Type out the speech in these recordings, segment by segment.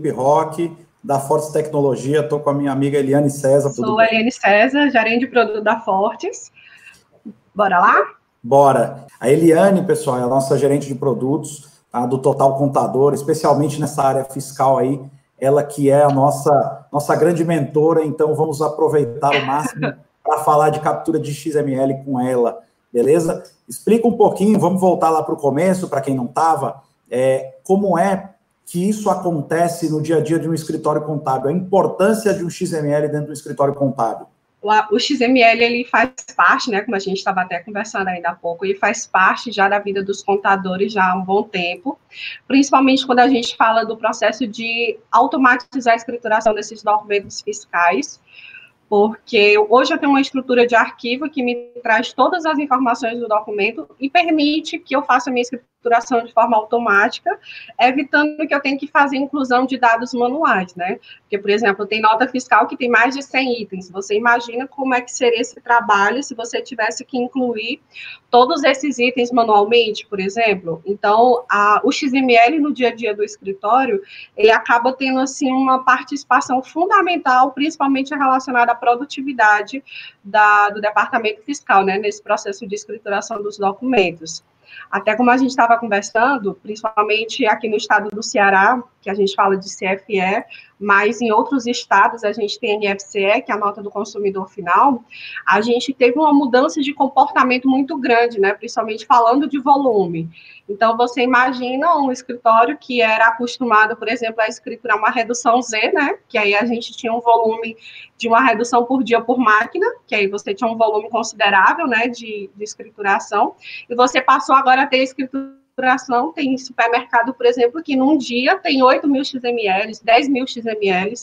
Felipe Roque, da Fortes Tecnologia. Estou com a minha amiga Eliane César. Sou a Eliane César, gerente de produto da Fortes. Bora lá? Bora. A Eliane, pessoal, é a nossa gerente de produtos tá, do Total Contador, especialmente nessa área fiscal aí. Ela que é a nossa, nossa grande mentora, então vamos aproveitar o máximo para falar de captura de XML com ela, beleza? Explica um pouquinho, vamos voltar lá para o começo, para quem não estava, é, como é que isso acontece no dia a dia de um escritório contábil, a importância de um XML dentro do escritório contábil. O, XML ele faz parte, né, como a gente estava até conversando ainda há pouco, ele faz parte já da vida dos contadores já há um bom tempo, principalmente quando a gente fala do processo de automatizar a escrituração desses documentos fiscais, porque hoje eu tenho uma estrutura de arquivo que me traz todas as informações do documento e permite que eu faça a minha estruturação de forma automática, evitando que eu tenha que fazer inclusão de dados manuais, né? Porque, por exemplo, tem nota fiscal que tem mais de 100 itens. Você imagina como é que seria esse trabalho se você tivesse que incluir todos esses itens manualmente, por exemplo? Então, a, o XML no dia a dia do escritório, ele acaba tendo, assim, uma participação fundamental, principalmente relacionada à produtividade da, do departamento fiscal, né, nesse processo de escrituração dos documentos. Até como a gente estava conversando, principalmente aqui no estado do Ceará, que a gente fala de CFE, mas em outros estados a gente tem NFCE, que é a nota do consumidor final, a gente teve uma mudança de comportamento muito grande, né, principalmente falando de volume. Então, você imagina um escritório que era acostumado, por exemplo, a escriturar uma redução Z, né, que aí a gente tinha um volume de uma redução por dia por máquina, que aí você tinha um volume considerável, né, de, de escrituração, e você passou agora a ter escritura saturação, tem supermercado, por exemplo, que num dia tem 8 mil XML, 10 mil XML.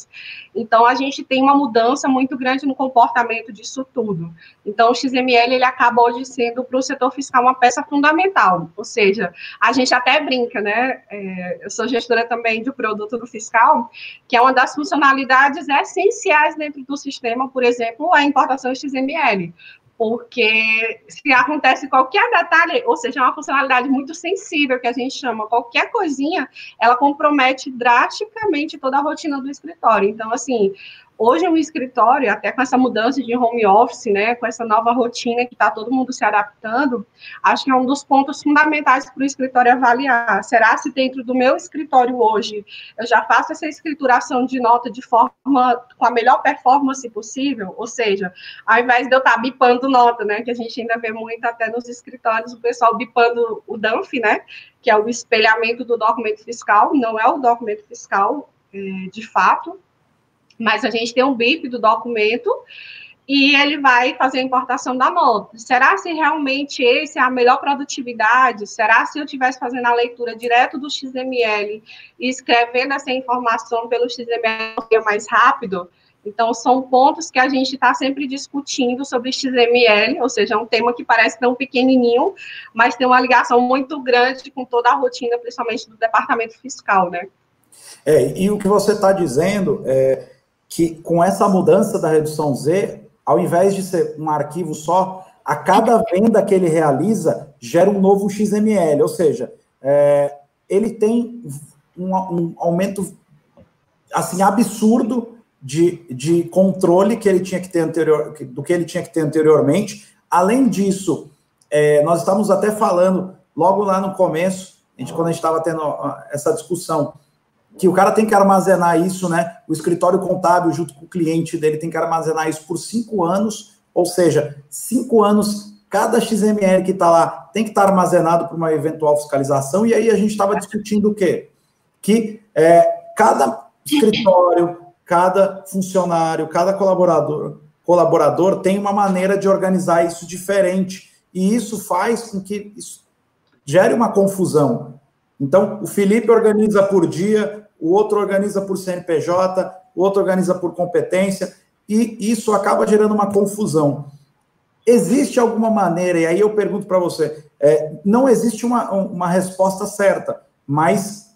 Então, a gente tem uma mudança muito grande no comportamento disso tudo. Então, o XML, ele acaba hoje sendo, para o setor fiscal, uma peça fundamental. Ou seja, a gente até brinca, né? É, eu sou gestora também de produto do fiscal, que é uma das funcionalidades essenciais dentro do sistema, por exemplo, a importação XML porque se acontece qualquer detalhe, ou seja, é uma funcionalidade muito sensível que a gente chama, qualquer coisinha, ela compromete drasticamente toda a rotina do escritório. Então, assim, Hoje, o escritório, até com essa mudança de home office, né, com essa nova rotina que está todo mundo se adaptando, acho que é um dos pontos fundamentais para o escritório avaliar. Será se dentro do meu escritório hoje eu já faço essa escrituração de nota de forma com a melhor performance possível? Ou seja, ao invés de eu estar tá bipando nota, né, que a gente ainda vê muito até nos escritórios, o pessoal bipando o DANF, né, que é o espelhamento do documento fiscal, não é o documento fiscal é, de fato, mas a gente tem um BIP do documento e ele vai fazer a importação da nota. Será se realmente esse é a melhor produtividade? Será se eu estivesse fazendo a leitura direto do XML e escrevendo essa informação pelo XML mais rápido? Então, são pontos que a gente está sempre discutindo sobre XML, ou seja, é um tema que parece tão pequenininho, mas tem uma ligação muito grande com toda a rotina, principalmente do departamento fiscal, né? É, e o que você está dizendo é que com essa mudança da redução Z, ao invés de ser um arquivo só, a cada venda que ele realiza gera um novo XML, ou seja, é, ele tem um, um, aumento assim absurdo de, de controle que ele tinha que ter anterior, do que ele tinha que ter anteriormente. Além disso, é, nós estamos até falando logo lá no começo, a gente, quando a gente estava tendo essa discussão que o cara tem que armazenar isso, né? O escritório contábil, junto com o cliente dele, tem que armazenar isso por cinco anos, ou seja, cinco anos, cada XML que está lá tem que estar tá armazenado para uma eventual fiscalização, e aí a gente estava discutindo o quê? Que é, cada escritório, cada funcionário, cada colaborador, colaborador tem uma maneira de organizar isso diferente, e isso faz com que isso gere uma confusão. Então, o Felipe organiza por dia, o outro organiza por CNPJ, o outro organiza por competência, e isso acaba gerando uma confusão. Existe alguma maneira, e aí eu pergunto para você, é, não existe uma, uma resposta certa, mas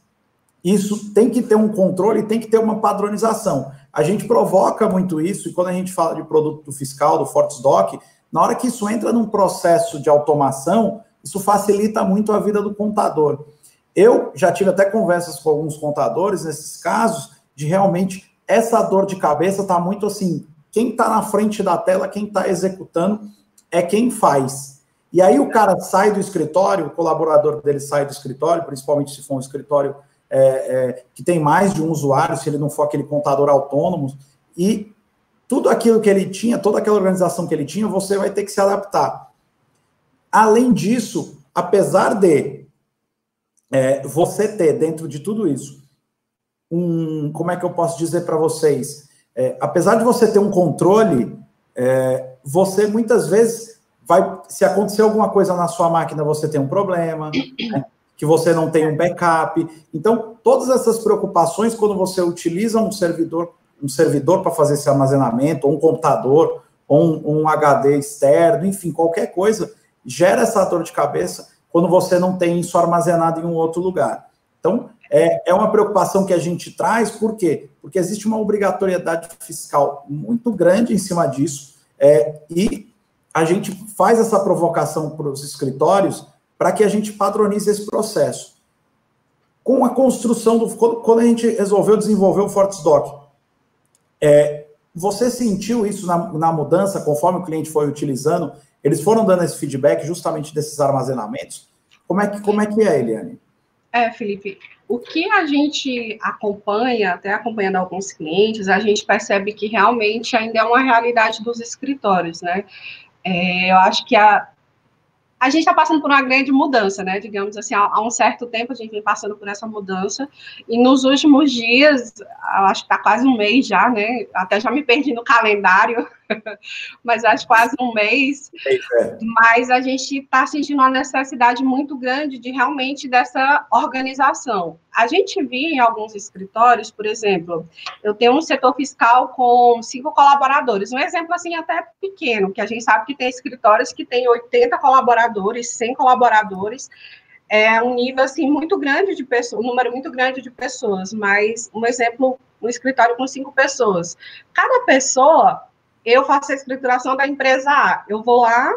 isso tem que ter um controle, tem que ter uma padronização. A gente provoca muito isso, e quando a gente fala de produto fiscal, do Fortsdoc, na hora que isso entra num processo de automação, isso facilita muito a vida do contador. Eu já tive até conversas com alguns contadores nesses casos, de realmente essa dor de cabeça está muito assim, quem está na frente da tela, quem está executando, é quem faz. E aí o cara sai do escritório, o colaborador dele sai do escritório, principalmente se for um escritório é, é, que tem mais de um usuário, se ele não for aquele contador autônomo, e tudo aquilo que ele tinha, toda aquela organização que ele tinha, você vai ter que se adaptar. Além disso, apesar de é, você ter dentro de tudo isso um, como é que eu posso dizer para vocês, é, apesar de você ter um controle, é, você muitas vezes vai, se acontecer alguma coisa na sua máquina, você tem um problema, né, que você não tem um backup. Então, todas essas preocupações, quando você utiliza um servidor, um servidor para fazer esse armazenamento, ou um computador, ou um, um HD externo, enfim, qualquer coisa, gera essa dor de cabeça quando você não tem isso armazenado em um outro lugar. Então, é, é uma preocupação que a gente traz, por quê? Porque existe uma obrigatoriedade fiscal muito grande em cima disso, é, e a gente faz essa provocação para os escritórios para que a gente padronize esse processo. Com a construção do. Quando a gente resolveu desenvolver o Fortsdoc, é, você sentiu isso na, na mudança, conforme o cliente foi utilizando? Eles foram dando esse feedback justamente desses armazenamentos? Como é que, como é, que é, Eliane? É, Felipe, o que a gente acompanha, até acompanhando alguns clientes, a gente percebe que realmente ainda é uma realidade dos escritórios, né? É, eu acho que a, a gente está passando por uma grande mudança, né? Digamos assim, há, há, um certo tempo a gente vem passando por essa mudança, e nos últimos dias, acho que está quase um mês já, né? Até já me perdi no calendário, mas acho quase um mês. É. Mas a gente está sentindo uma necessidade muito grande de realmente dessa organização. A gente viu em alguns escritórios, por exemplo, eu tenho um setor fiscal com cinco colaboradores, um exemplo assim até pequeno, que a gente sabe que tem escritórios que tem 80 colaboradores, 100 colaboradores, é um nível assim muito grande de pessoas, um número muito grande de pessoas, mas um exemplo, um escritório com cinco pessoas. Cada pessoa eu faço a escrituração da empresa A. Eu vou lá,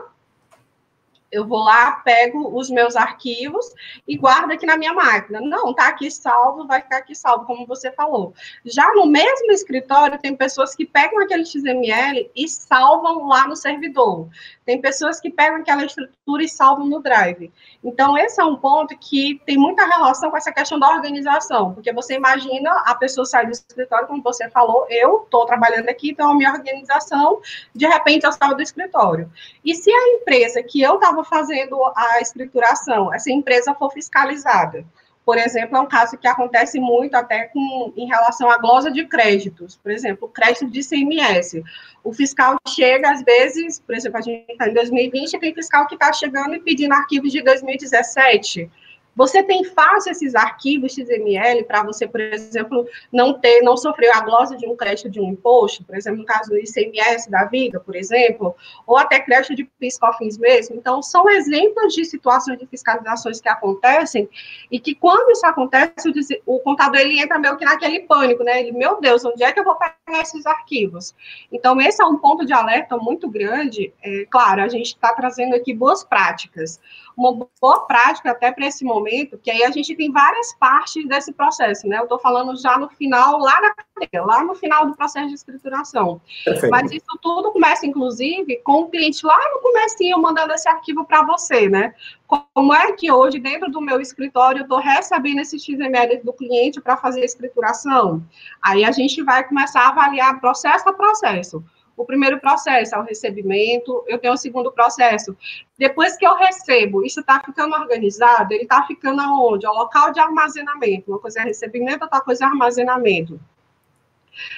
eu vou lá, pego os meus arquivos e guardo aqui na minha máquina. Não, tá aqui salvo, vai ficar aqui salvo, como você falou. Já no mesmo escritório, tem pessoas que pegam aquele XML e salvam lá no servidor. Tem pessoas que pegam aquela estrutura e salvam no Drive. Então, esse é um ponto que tem muita relação com essa questão da organização, porque você imagina a pessoa sair do escritório, como você falou, eu estou trabalhando aqui, então a minha organização, de repente, eu saio do escritório. E se a empresa que eu estava fazendo a escrituração, essa empresa for fiscalizada, por exemplo, é um caso que acontece muito até com, em relação à glosa de créditos. Por exemplo, crédito de CMS. O fiscal chega, às vezes, por exemplo, a gente está em 2020, tem fiscal que está chegando e pedindo arquivos de 2017. Você tem fácil esses arquivos XML para você, por exemplo, não ter, não sofrer a glosa de um crédito de um imposto, por exemplo, no caso do ICMS da vida, por exemplo, ou até crédito de PIS/COFINS mesmo. Então, são exemplos de situações de fiscalizações que acontecem e que quando isso acontece, o contador ele entra meio que naquele pânico, né? Ele, meu Deus, onde é que eu vou pegar esses arquivos? Então, esse é um ponto de alerta muito grande. É, claro, a gente está trazendo aqui boas práticas uma boa prática até para esse momento, que aí a gente tem várias partes desse processo, né? Eu estou falando já no final, lá na cadeia, lá no final do processo de escrituração. Perfeito. Mas isso tudo começa, inclusive, com o cliente lá no comecinho mandando esse arquivo para você, né? Como é que hoje, dentro do meu escritório, eu estou recebendo esse XML do cliente para fazer a escrituração? Aí a gente vai começar a avaliar processo a processo. O primeiro processo é o recebimento, eu tenho o segundo processo. Depois que eu recebo, isso está ficando organizado, ele está ficando aonde? O local de armazenamento. Uma coisa é recebimento, outra coisa é armazenamento.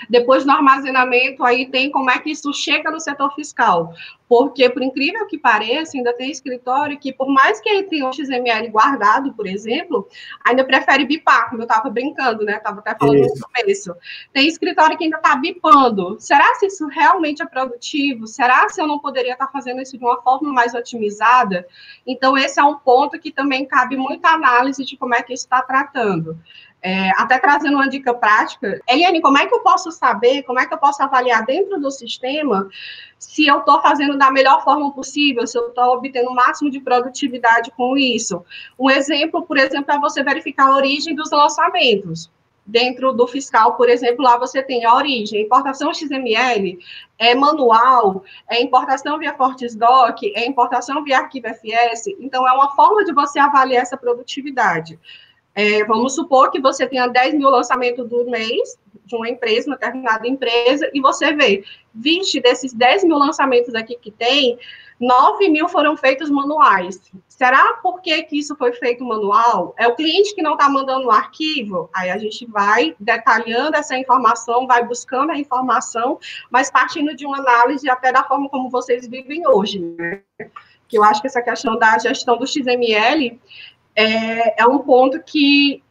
Depois do armazenamento, aí tem como é que isso chega no setor fiscal. Porque, por incrível que pareça, ainda tem escritório que, por mais que ele tenha um XML guardado, por exemplo, ainda prefere bipar, como eu estava brincando, né? Estava até falando isso. no começo. Tem escritório que ainda está bipando. Será se isso realmente é produtivo? Será se eu não poderia estar tá fazendo isso de uma forma mais otimizada? Então, esse é um ponto que também cabe muita análise de como é que isso está tratando. É, até trazendo uma dica prática, Eliane, como é que eu posso saber, como é que eu posso avaliar dentro do sistema se eu estou fazendo da melhor forma possível, se eu estou obtendo o máximo de produtividade com isso? Um exemplo, por exemplo, é você verificar a origem dos lançamentos dentro do fiscal, por exemplo, lá você tem a origem, importação XML, é manual, é importação via Fortisdoc, é importação via arquivo FS, então é uma forma de você avaliar essa produtividade. É, vamos supor que você tenha 10 mil lançamentos do mês de uma empresa, uma determinada empresa, e você vê 20 desses 10 mil lançamentos aqui que tem, 9 mil foram feitos manuais. Será por que, que isso foi feito manual? É o cliente que não está mandando o arquivo? Aí a gente vai detalhando essa informação, vai buscando a informação, mas partindo de uma análise até da forma como vocês vivem hoje. Né? Que eu acho que essa questão da gestão do XML é, é um ponto que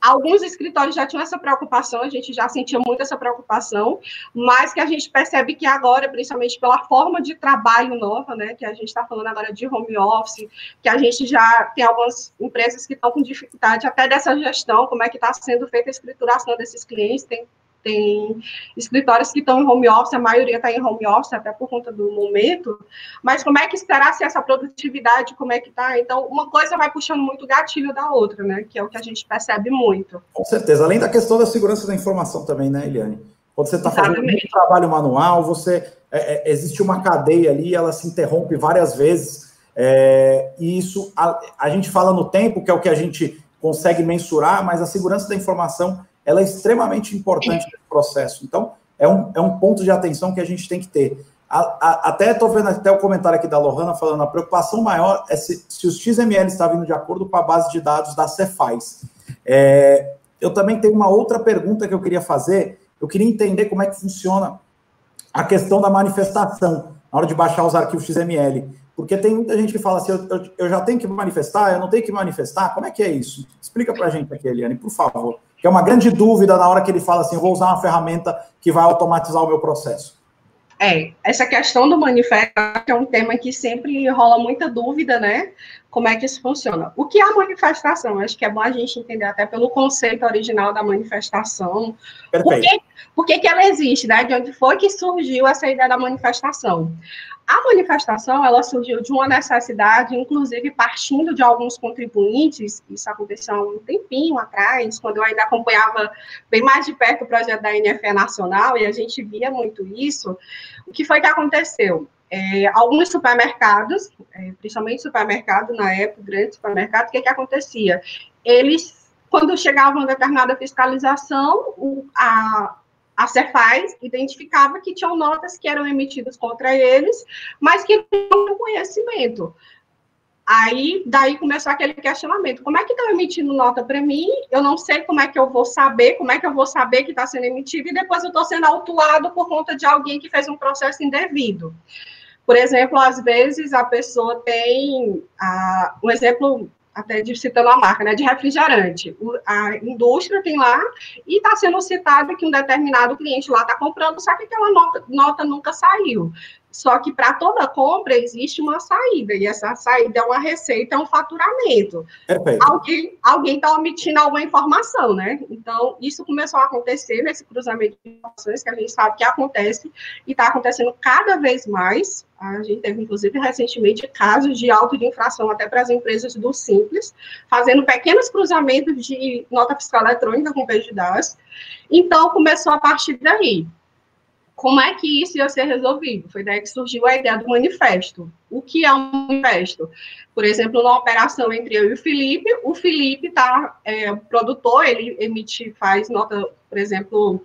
Alguns escritórios já tinham essa preocupação, a gente já sentia muito essa preocupação, mas que a gente percebe que agora, principalmente pela forma de trabalho nova, né, que a gente está falando agora de home office, que a gente já tem algumas empresas que estão com dificuldade até dessa gestão, como é que está sendo feita a escrituração desses clientes, tem tem escritórios que estão em home office, a maioria está em home office, até por conta do momento, mas como é que esperar se essa produtividade, como é que está? Então, uma coisa vai puxando muito gatilho da outra, né? Que é o que a gente percebe muito. Com certeza, além da questão da segurança da informação também, né, Eliane? Quando você está fazendo um trabalho manual, você é, é, existe uma cadeia ali, ela se interrompe várias vezes, é, e isso a, a gente fala no tempo, que é o que a gente consegue mensurar, mas a segurança da informação ela é extremamente importante no processo. Então, é um, é um ponto de atenção que a gente tem que ter. A, a, até estou vendo até o comentário aqui da Lohana falando, a preocupação maior é se, se os XML está vindo de acordo com a base de dados da Cefaz. É, eu também tenho uma outra pergunta que eu queria fazer. Eu queria entender como é que funciona a questão da manifestação na hora de baixar os arquivos XML. Porque tem muita gente que fala assim, eu, eu, eu já tenho que manifestar, eu não tenho que manifestar. Como é que é isso? Explica para a gente aqui, Eliane, por favor que é uma grande dúvida na hora que ele fala assim: vou usar uma ferramenta que vai automatizar o meu processo. É, essa questão do manifesto é um tema que sempre rola muita dúvida, né? Como é que isso funciona? O que é a manifestação? Acho que é bom a gente entender até pelo conceito original da manifestação. Perfeito. Por que, por que, que ela existe, né? De onde foi que surgiu essa ideia da manifestação? A manifestação ela surgiu de uma necessidade, inclusive partindo de alguns contribuintes, isso aconteceu há um tempinho atrás, quando eu ainda acompanhava bem mais de perto o projeto da NFE Nacional, e a gente via muito isso. O que foi que aconteceu? É, alguns supermercados, é, principalmente supermercado na época, grandes supermercados, o que, que acontecia? Eles, quando chegava uma determinada fiscalização, o, a, a Cefaz identificava que tinham notas que eram emitidas contra eles, mas que não tinham conhecimento. Aí, daí começou aquele questionamento: como é que estão emitindo nota para mim? Eu não sei como é que eu vou saber, como é que eu vou saber que está sendo emitido, e depois eu estou sendo autuado por conta de alguém que fez um processo indevido. Por exemplo, às vezes a pessoa tem. Ah, um exemplo até de, citando a marca, né, de refrigerante. O, a indústria tem lá e está sendo citado que um determinado cliente lá está comprando, só que aquela nota, nota nunca saiu. Só que para toda compra existe uma saída, e essa saída é uma receita, é um faturamento. Perfeito. Alguém alguém está omitindo alguma informação, né? Então, isso começou a acontecer nesse cruzamento de informações que a gente sabe que acontece e está acontecendo cada vez mais. A gente teve, inclusive, recentemente casos de auto de infração até para as empresas do Simples, fazendo pequenos cruzamentos de nota fiscal eletrônica com dados. Então, começou a partir daí como é que isso ia ser resolvido? Foi daí que surgiu a ideia do manifesto. O que é um manifesto? Por exemplo, numa operação entre eu e o Felipe, o Felipe tá é, produtor, ele emite, faz nota, por exemplo,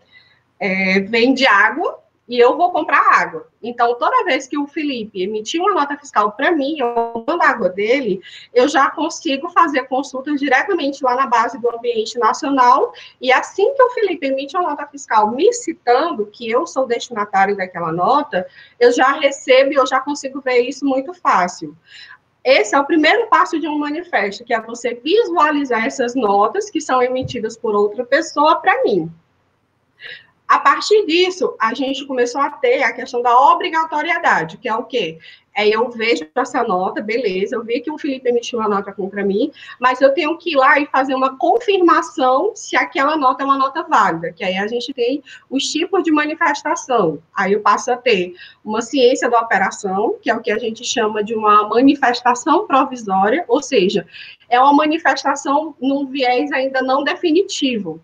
é, vende água, e eu vou comprar água. Então, toda vez que o Felipe emitir uma nota fiscal para mim, eu mando água dele, eu já consigo fazer consultas diretamente lá na base do ambiente nacional, e assim que o Felipe emite uma nota fiscal me citando que eu sou destinatário daquela nota, eu já recebo e eu já consigo ver isso muito fácil. Esse é o primeiro passo de um manifesto, que é você visualizar essas notas que são emitidas por outra pessoa para mim. A partir disso, a gente começou a ter a questão da obrigatoriedade, que é o quê? Aí eu vejo essa nota, beleza, eu vi que o Felipe emitiu uma nota contra mim, mas eu tenho que ir lá e fazer uma confirmação se aquela nota é uma nota válida, que aí a gente tem os tipos de manifestação. Aí eu passo a ter uma ciência da operação, que é o que a gente chama de uma manifestação provisória, ou seja, é uma manifestação num viés ainda não definitivo.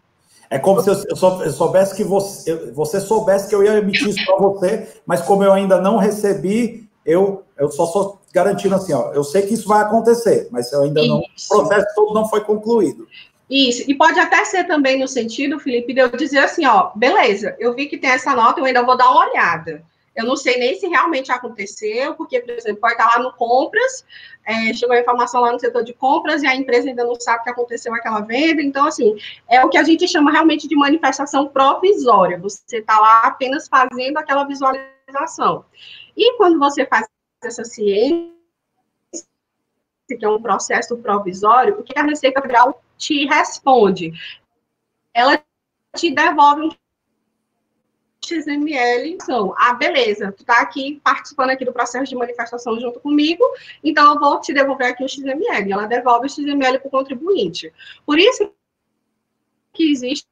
É como se eu, soubesse que você, você soubesse que eu ia emitir isso para você, mas como eu ainda não recebi, eu, eu só sou garantindo assim, ó, eu sei que isso vai acontecer, mas eu ainda não, isso. o processo todo não foi concluído. Isso, e pode até ser também no sentido, Felipe, de eu dizer assim, ó, beleza, eu vi que tem essa nota, eu ainda vou dar uma olhada. Eu não sei nem se realmente aconteceu, porque, por exemplo, pode estar lá no compras, é, chegou a informação lá no setor de compras e a empresa ainda não sabe que aconteceu aquela venda. Então, assim, é o que a gente chama realmente de manifestação provisória. Você está lá apenas fazendo aquela visualização. E quando você faz essa ciência, que é um processo provisório, o que a Receita Federal te responde? Ela te devolve um XML são, ah, beleza, tu tá aqui participando aqui do processo de manifestação junto comigo, então eu vou te devolver aqui o XML. Ela devolve o XML para o contribuinte. Por isso que existe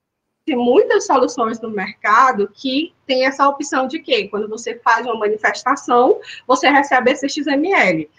muitas soluções no mercado que tem essa opção de que, quando você faz uma manifestação, você recebe esse XML.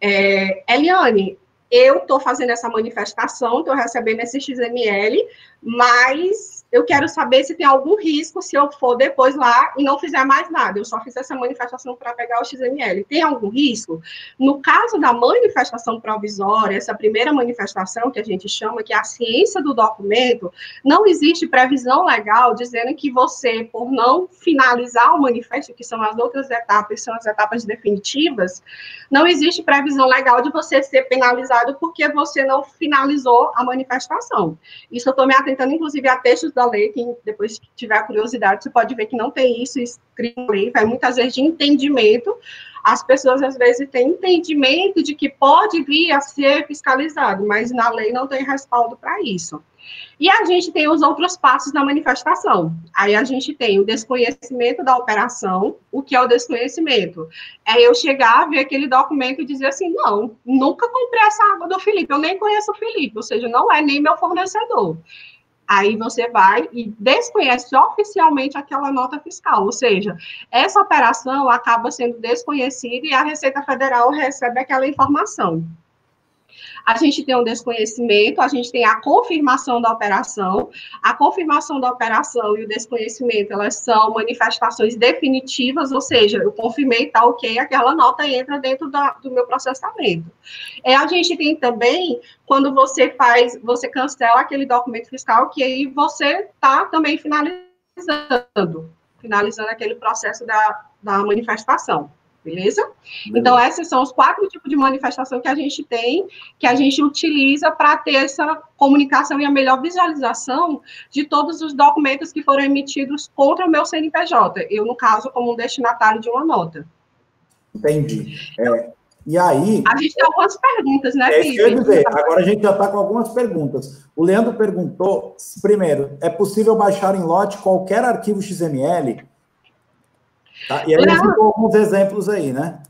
É, Eliane, eu estou fazendo essa manifestação, estou recebendo esse XML, mas eu quero saber se tem algum risco se eu for depois lá e não fizer mais nada. Eu só fiz essa manifestação para pegar o XML. Tem algum risco? No caso da manifestação provisória, essa primeira manifestação que a gente chama, que é a ciência do documento, não existe previsão legal dizendo que você, por não finalizar o manifesto, que são as outras etapas, são as etapas definitivas, não existe previsão legal de você ser penalizado porque você não finalizou a manifestação. Isso eu estou me atentando, inclusive, a textos da lei, quem depois tiver curiosidade, você pode ver que não tem isso escrito na lei, vai muitas vezes de entendimento. As pessoas às vezes têm entendimento de que pode vir a ser fiscalizado, mas na lei não tem respaldo para isso. E a gente tem os outros passos da manifestação. Aí a gente tem o desconhecimento da operação. O que é o desconhecimento? É eu chegar, ver aquele documento e dizer assim: não, nunca comprei essa água do Felipe, eu nem conheço o Felipe, ou seja, não é nem meu fornecedor. Aí você vai e desconhece oficialmente aquela nota fiscal, ou seja, essa operação acaba sendo desconhecida e a Receita Federal recebe aquela informação a gente tem um desconhecimento, a gente tem a confirmação da operação. A confirmação da operação e o desconhecimento, elas são manifestações definitivas, ou seja, eu confirmei, tá ok, aquela nota entra dentro da, do meu processamento. É, a gente tem também, quando você faz, você cancela aquele documento fiscal, que aí você está também finalizando, finalizando aquele processo da, da manifestação beleza? Então, esses são os quatro tipos de manifestação que a gente tem, que a gente utiliza para ter essa comunicação e a melhor visualização de todos os documentos que foram emitidos contra o meu CNPJ. Eu, no caso, como um destinatário de uma nota. Entendi. É, e aí. A gente tem algumas perguntas, né, é, Felipe? dizer, agora a gente já está com algumas perguntas. O Leandro perguntou: primeiro, é possível baixar em lote qualquer arquivo XML? Tá? E aí Leandro, alguns exemplos aí, né?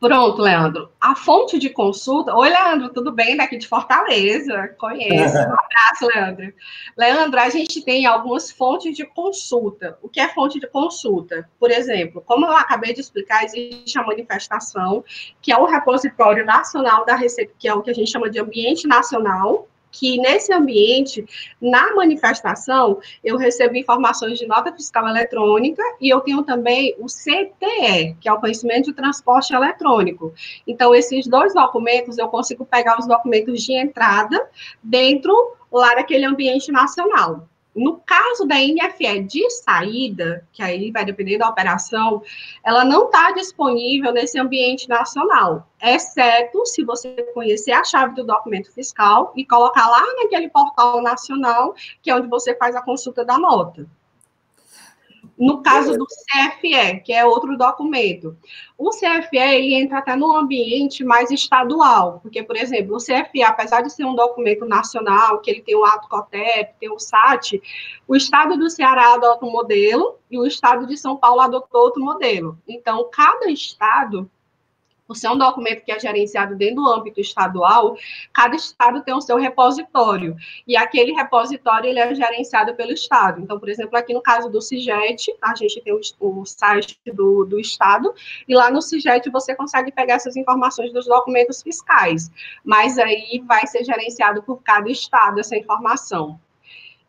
Pronto, Leandro. A fonte de consulta. Oi, Leandro, tudo bem? Daqui de Fortaleza. Conheço. Um abraço, Leandro. Leandro, a gente tem algumas fontes de consulta. O que é fonte de consulta? Por exemplo, como eu acabei de explicar, existe a manifestação, que é o repositório nacional da Receita, que é o que a gente chama de ambiente nacional, que nesse ambiente, na manifestação, eu recebo informações de nota fiscal eletrônica e eu tenho também o CTE, que é o conhecimento de transporte eletrônico. Então, esses dois documentos, eu consigo pegar os documentos de entrada dentro lá daquele ambiente nacional. No caso da NFE de saída, que aí vai depender da operação, ela não está disponível nesse ambiente nacional, exceto se você conhecer a chave do documento fiscal e colocar lá naquele portal nacional, que é onde você faz a consulta da nota. No caso do CFE, que é outro documento, o CFE ele entra até no ambiente mais estadual, porque, por exemplo, o CFE, apesar de ser um documento nacional, que ele tem o ato COTEP, tem o SAT, o estado do Ceará adota um modelo e o estado de São Paulo adotou outro modelo. Então, cada estado por ser um documento que é gerenciado dentro do âmbito estadual, cada estado tem o seu repositório, e aquele repositório ele é gerenciado pelo estado. Então, por exemplo, aqui no caso do CIGET, a gente tem o, o site do, do estado, e lá no CIGET você consegue pegar essas informações dos documentos fiscais, mas aí vai ser gerenciado por cada estado essa informação.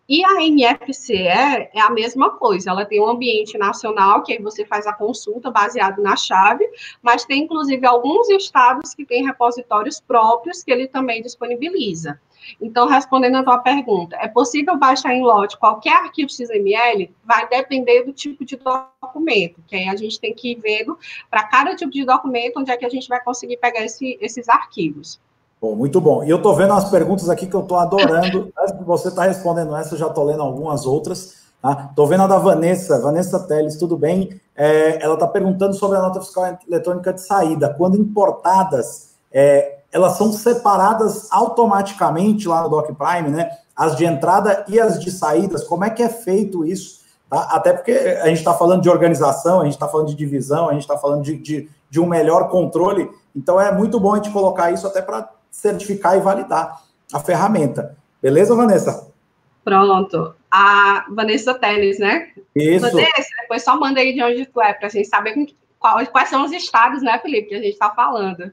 E a NFCE é a mesma coisa, ela tem um ambiente nacional, que aí você faz a consulta baseado na chave, mas tem inclusive alguns estados que têm repositórios próprios que ele também disponibiliza. Então, respondendo a tua pergunta, é possível baixar em lote qualquer arquivo XML? Vai depender do tipo de documento, que aí a gente tem que ir vendo para cada tipo de documento onde é que a gente vai conseguir pegar esse, esses arquivos. Bom, muito bom. E eu estou vendo as perguntas aqui que eu estou adorando. Você está respondendo essa, eu já estou lendo algumas outras. Estou tá? vendo a da Vanessa, Vanessa Teles, tudo bem? É, ela está perguntando sobre a nota fiscal eletrônica de saída. Quando importadas, é, elas são separadas automaticamente lá no Doc Prime, né? As de entrada e as de saídas. Como é que é feito isso? Tá? Até porque a gente está falando de organização, a gente está falando de divisão, a gente está falando de, de, de um melhor controle. Então é muito bom a gente colocar isso até para certificar e validar a ferramenta. Beleza, Vanessa? Pronto. A Vanessa Teles, né? Isso. Vanessa, depois só manda aí de onde tu é, para a gente saber quais, quais são os estados, né, Felipe, que a gente está falando.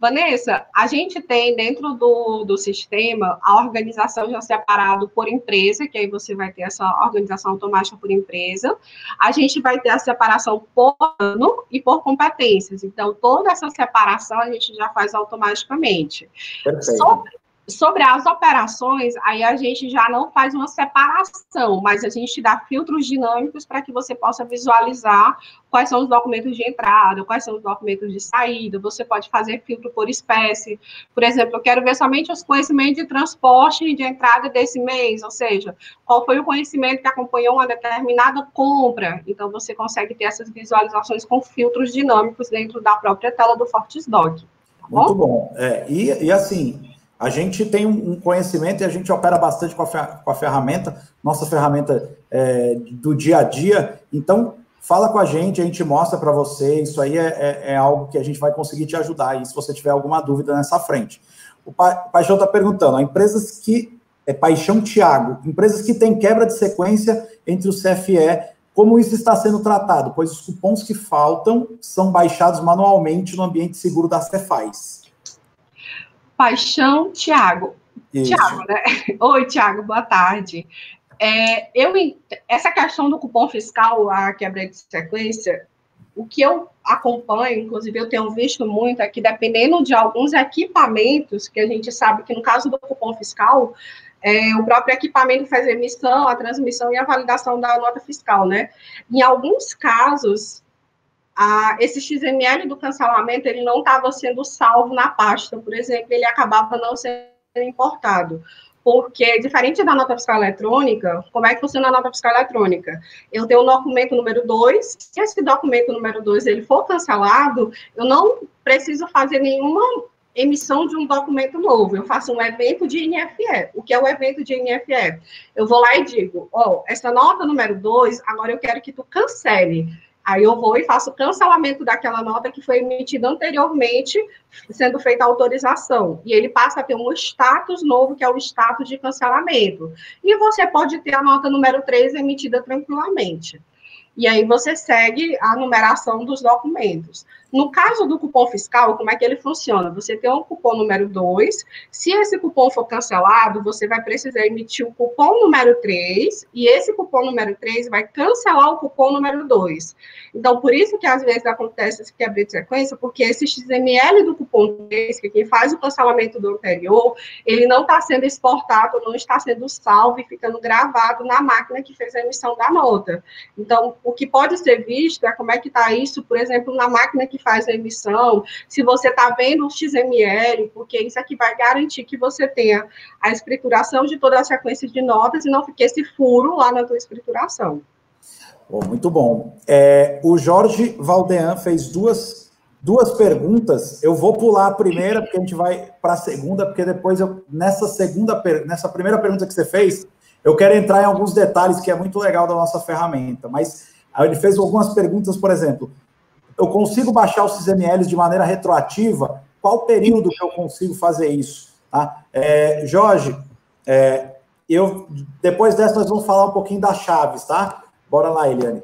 Vanessa, a gente tem dentro do, do sistema a organização já separado por empresa, que aí você vai ter essa organização automática por empresa. A gente vai ter a separação por ano e por competências. Então, toda essa separação a gente já faz automaticamente. Perfeito. Sobre, Sobre as operações, aí a gente já não faz uma separação, mas a gente dá filtros dinâmicos para que você possa visualizar quais são os documentos de entrada, quais são os documentos de saída. Você pode fazer filtro por espécie. Por exemplo, eu quero ver somente os conhecimentos de transporte de entrada desse mês, ou seja, qual foi o conhecimento que acompanhou uma determinada compra. Então, você consegue ter essas visualizações com filtros dinâmicos dentro da própria tela do FortisDoc. Tá Muito bom. É, e, e assim, a gente tem um conhecimento e a gente opera bastante com a, com a ferramenta, nossa ferramenta é, do dia a dia. Então, fala com a gente, a gente mostra para você. Isso aí é, é, é, algo que a gente vai conseguir te ajudar. E se você tiver alguma dúvida nessa frente. O pa, Paixão está perguntando: ó, empresas que. É Paixão Tiago, empresas que têm quebra de sequência entre o CFE, como isso está sendo tratado? Pois os cupons que faltam são baixados manualmente no ambiente seguro da Cefaz. Paixão Tiago. Tiago, né? Oi, Tiago, boa tarde. É, eu, essa questão do cupom fiscal, a quebra de sequência, o que eu acompanho, inclusive eu tenho visto muito, é que dependendo de alguns equipamentos, que a gente sabe que no caso do cupom fiscal, é, o próprio equipamento faz a emissão, a transmissão e a validação da nota fiscal, né? Em alguns casos, esse XML do cancelamento ele não estava sendo salvo na pasta, por exemplo, ele acabava não sendo importado. Porque, diferente da nota fiscal eletrônica, como é que funciona a nota fiscal eletrônica? Eu tenho o documento número 2, se esse documento número 2 ele for cancelado, eu não preciso fazer nenhuma emissão de um documento novo. Eu faço um evento de NFE. O que é o evento de NFE? Eu vou lá e digo, ó, oh, essa nota número 2, agora eu quero que tu cancele. Aí eu vou e faço cancelamento daquela nota que foi emitida anteriormente, sendo feita a autorização. E ele passa a ter um status novo, que é o status de cancelamento. E você pode ter a nota número 3 emitida tranquilamente. E aí você segue a numeração dos documentos. No caso do cupom fiscal, como é que ele funciona? Você tem um cupom número 2, se esse cupom for cancelado, você vai precisar emitir o cupom número 3, e esse cupom número 3 vai cancelar o cupom número 2. Então, por isso que às vezes acontece esse quebra de sequência, porque esse XML do cupom 3, que é quem faz o cancelamento do anterior, ele não está sendo exportado, não está sendo salvo e ficando gravado na máquina que fez a emissão da nota. Então, o que pode ser visto é como é que está isso, por exemplo, na máquina que faz a emissão, se você está vendo o XML, porque isso aqui vai garantir que você tenha a escrituração de toda a sequência de notas e não fique esse furo lá na tua escrituração. Oh, muito bom. É, o Jorge Valdean fez duas, duas perguntas. Eu vou pular a primeira, porque a gente vai para a segunda, porque depois eu, nessa segunda, nessa primeira pergunta que você fez, eu quero entrar em alguns detalhes que é muito legal da nossa ferramenta. Mas ele fez algumas perguntas, por exemplo, eu consigo baixar os XMLs de maneira retroativa? Qual período que eu consigo fazer isso? Tá? É, Jorge, é, eu depois dessa nós vamos falar um pouquinho das chaves, tá? Bora lá, Eliane.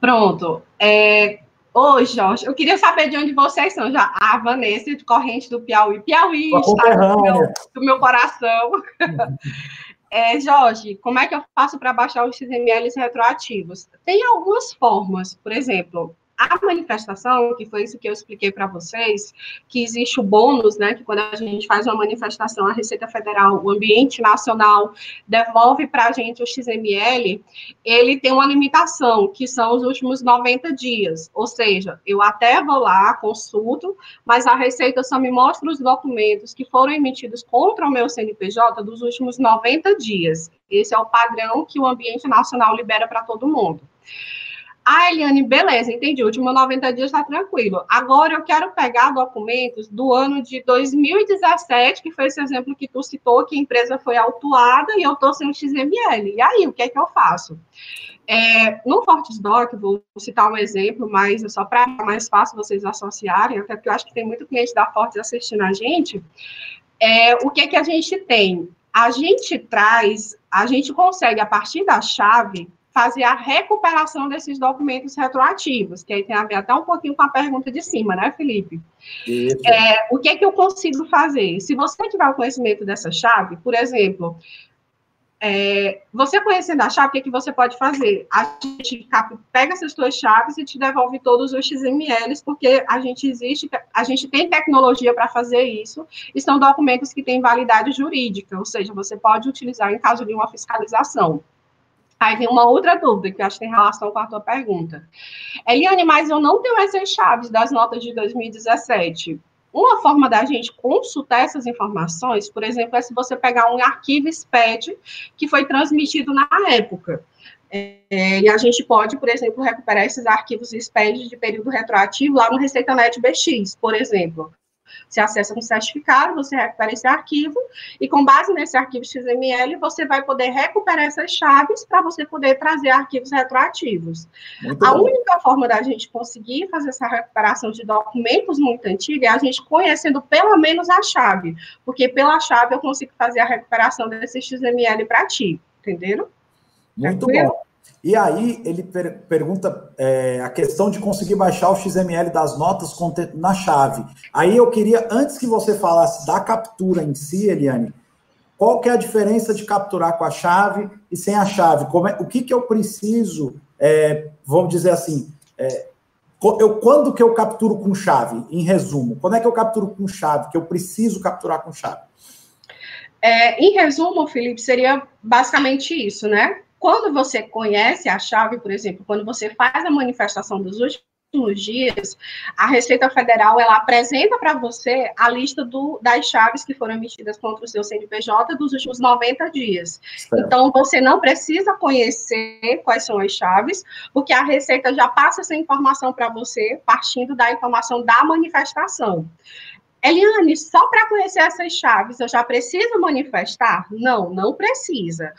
Pronto. É, Ô, Jorge, eu queria saber de onde vocês são. Já a Vanessa, de Corrente do Piauí. Piauí, está do meu, do meu coração. é, Jorge, como é que eu faço para baixar os XMLs retroativos? Tem algumas formas. Por exemplo, a manifestação, que foi isso que eu expliquei para vocês, que existe o bônus, né, que quando a gente faz uma manifestação, a Receita Federal, o Ambiente Nacional devolve para a gente o XML, ele tem uma limitação, que são os últimos 90 dias, ou seja, eu até vou lá, consulto, mas a Receita só me mostra os documentos que foram emitidos contra o meu CNPJ dos últimos 90 dias. Esse é o padrão que o Ambiente Nacional libera para todo mundo. Ah, Eliane, beleza, entendi. O último 90 dias está tranquilo. Agora eu quero pegar documentos do ano de 2017, que foi esse exemplo que tu citou, que a empresa foi autuada e eu estou sem XML. E aí, o que é que eu faço? É, no Fortesdoc, vou citar um exemplo, mas é só para mais fácil vocês associarem, até porque eu acho que tem muito cliente da Fortes assistindo a gente. É, o que é que a gente tem? A gente traz, a gente consegue, a partir da chave, fazer a recuperação desses documentos retroativos, que aí tem a ver até um pouquinho com a pergunta de cima, né, Felipe? É, o que é que eu consigo fazer? Se você tiver o conhecimento dessa chave, por exemplo, é, você conhecendo a chave, o que, é que você pode fazer? A gente pega essas duas chaves e te devolve todos os XMLs, porque a gente existe, a gente tem tecnologia para fazer isso, e são documentos que têm validade jurídica, ou seja, você pode utilizar em caso de uma fiscalização. Aí tem uma outra dúvida que eu acho que tem relação com a tua pergunta. Eliane, mas eu não tenho essas chaves das notas de 2017. Uma forma da gente consultar essas informações, por exemplo, é se você pegar um arquivo SPED que foi transmitido na época. É, e a gente pode, por exemplo, recuperar esses arquivos SPED de período retroativo lá no ReceitaNet BX, por exemplo. Você acessa um certificado, você recupera esse arquivo, e com base nesse arquivo XML, você vai poder recuperar essas chaves para você poder trazer arquivos retroativos. Muito a bom. única forma da gente conseguir fazer essa recuperação de documentos muito antigos é a gente conhecendo pelo menos a chave, porque pela chave eu consigo fazer a recuperação desse XML para ti, entenderam? Muito Tranquilo? bom. E aí ele per pergunta é, a questão de conseguir baixar o XML das notas na chave. Aí eu queria, antes que você falasse da captura em si, Eliane, qual que é a diferença de capturar com a chave e sem a chave? É, o que, que eu preciso, é, vamos dizer assim, é, eu, quando que eu capturo com chave, em resumo? Quando é que eu capturo com chave, que eu preciso capturar com chave? É, em resumo, Felipe, seria basicamente isso, né? Quando você conhece a chave, por exemplo, quando você faz a manifestação dos últimos dias, a Receita Federal ela apresenta para você a lista do, das chaves que foram emitidas contra o seu CNPJ dos últimos 90 dias. Certo. Então, você não precisa conhecer quais são as chaves, porque a Receita já passa essa informação para você, partindo da informação da manifestação. Eliane, só para conhecer essas chaves eu já preciso manifestar? Não, não precisa.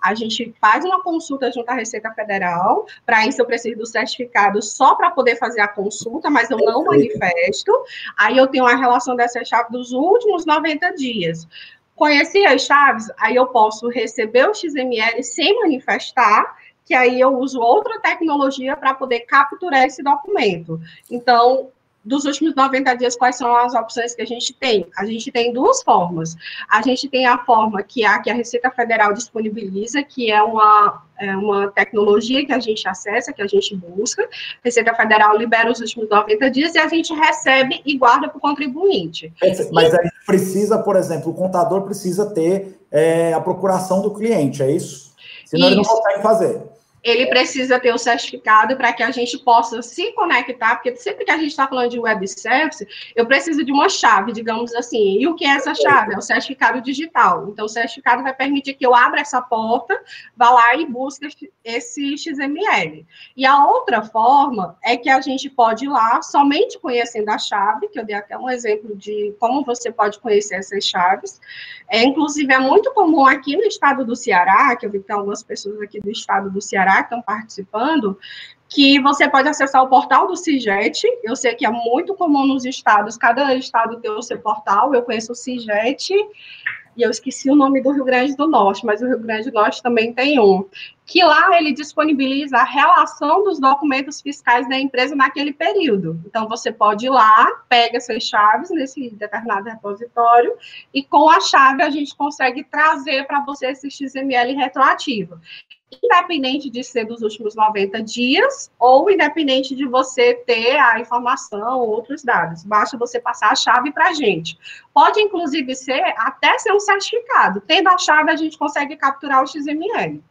A gente faz uma consulta junto à Receita Federal, para isso eu preciso do certificado só para poder fazer a consulta, mas eu não manifesto. Aí eu tenho a relação dessa chave dos últimos 90 dias. Conheci as chaves, aí eu posso receber o XML sem manifestar, que aí eu uso outra tecnologia para poder capturar esse documento. Então, dos últimos 90 dias, quais são as opções que a gente tem? A gente tem duas formas. A gente tem a forma que a, que a Receita Federal disponibiliza, que é uma, é uma tecnologia que a gente acessa, que a gente busca. A Receita Federal libera os últimos 90 dias e a gente recebe e guarda para o contribuinte. Mas aí precisa, por exemplo, o contador precisa ter é, a procuração do cliente, é isso? Senão isso. ele não consegue fazer ele precisa ter o certificado para que a gente possa se conectar, porque sempre que a gente está falando de web service, eu preciso de uma chave, digamos assim. E o que é essa chave? É o certificado digital. Então, o certificado vai permitir que eu abra essa porta, vá lá e busque esse XML. E a outra forma é que a gente pode ir lá somente conhecendo a chave, que eu dei até um exemplo de como você pode conhecer essas chaves. É, inclusive, é muito comum aqui no estado do Ceará, que eu vi que tem algumas pessoas aqui do estado do Ceará que estão participando, que você pode acessar o portal do CIGET. Eu sei que é muito comum nos estados, cada estado tem o seu portal. Eu conheço o CIGET e eu esqueci o nome do Rio Grande do Norte, mas o Rio Grande do Norte também tem um, que lá ele disponibiliza a relação dos documentos fiscais da empresa naquele período. Então, você pode ir lá, pega essas chaves nesse determinado repositório, e com a chave a gente consegue trazer para você esse XML retroativo independente de ser dos últimos 90 dias ou independente de você ter a informação ou outros dados. Basta você passar a chave para a gente. Pode, inclusive, ser até ser um certificado. Tendo a chave, a gente consegue capturar o XML.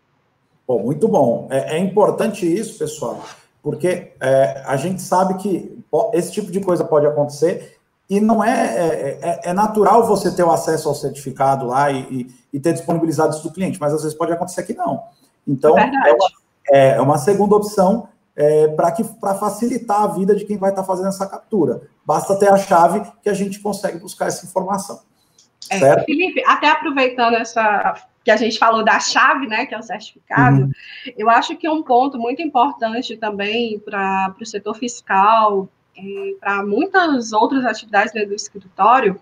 Bom, muito bom. É, é importante isso, pessoal, porque é, a gente sabe que esse tipo de coisa pode acontecer e não é, é, é, é natural você ter o acesso ao certificado lá e, e, e ter disponibilizado isso do cliente, mas às vezes pode acontecer que não. Então, é, é uma, é uma, segunda opção é, para facilitar a vida de quem vai estar tá fazendo essa captura. Basta ter a chave que a gente consegue buscar essa informação. É, Felipe, até aproveitando essa que a gente falou da chave, né, que é o certificado, uhum. eu acho que um ponto muito importante também para o setor fiscal, para muitas outras atividades dentro do escritório,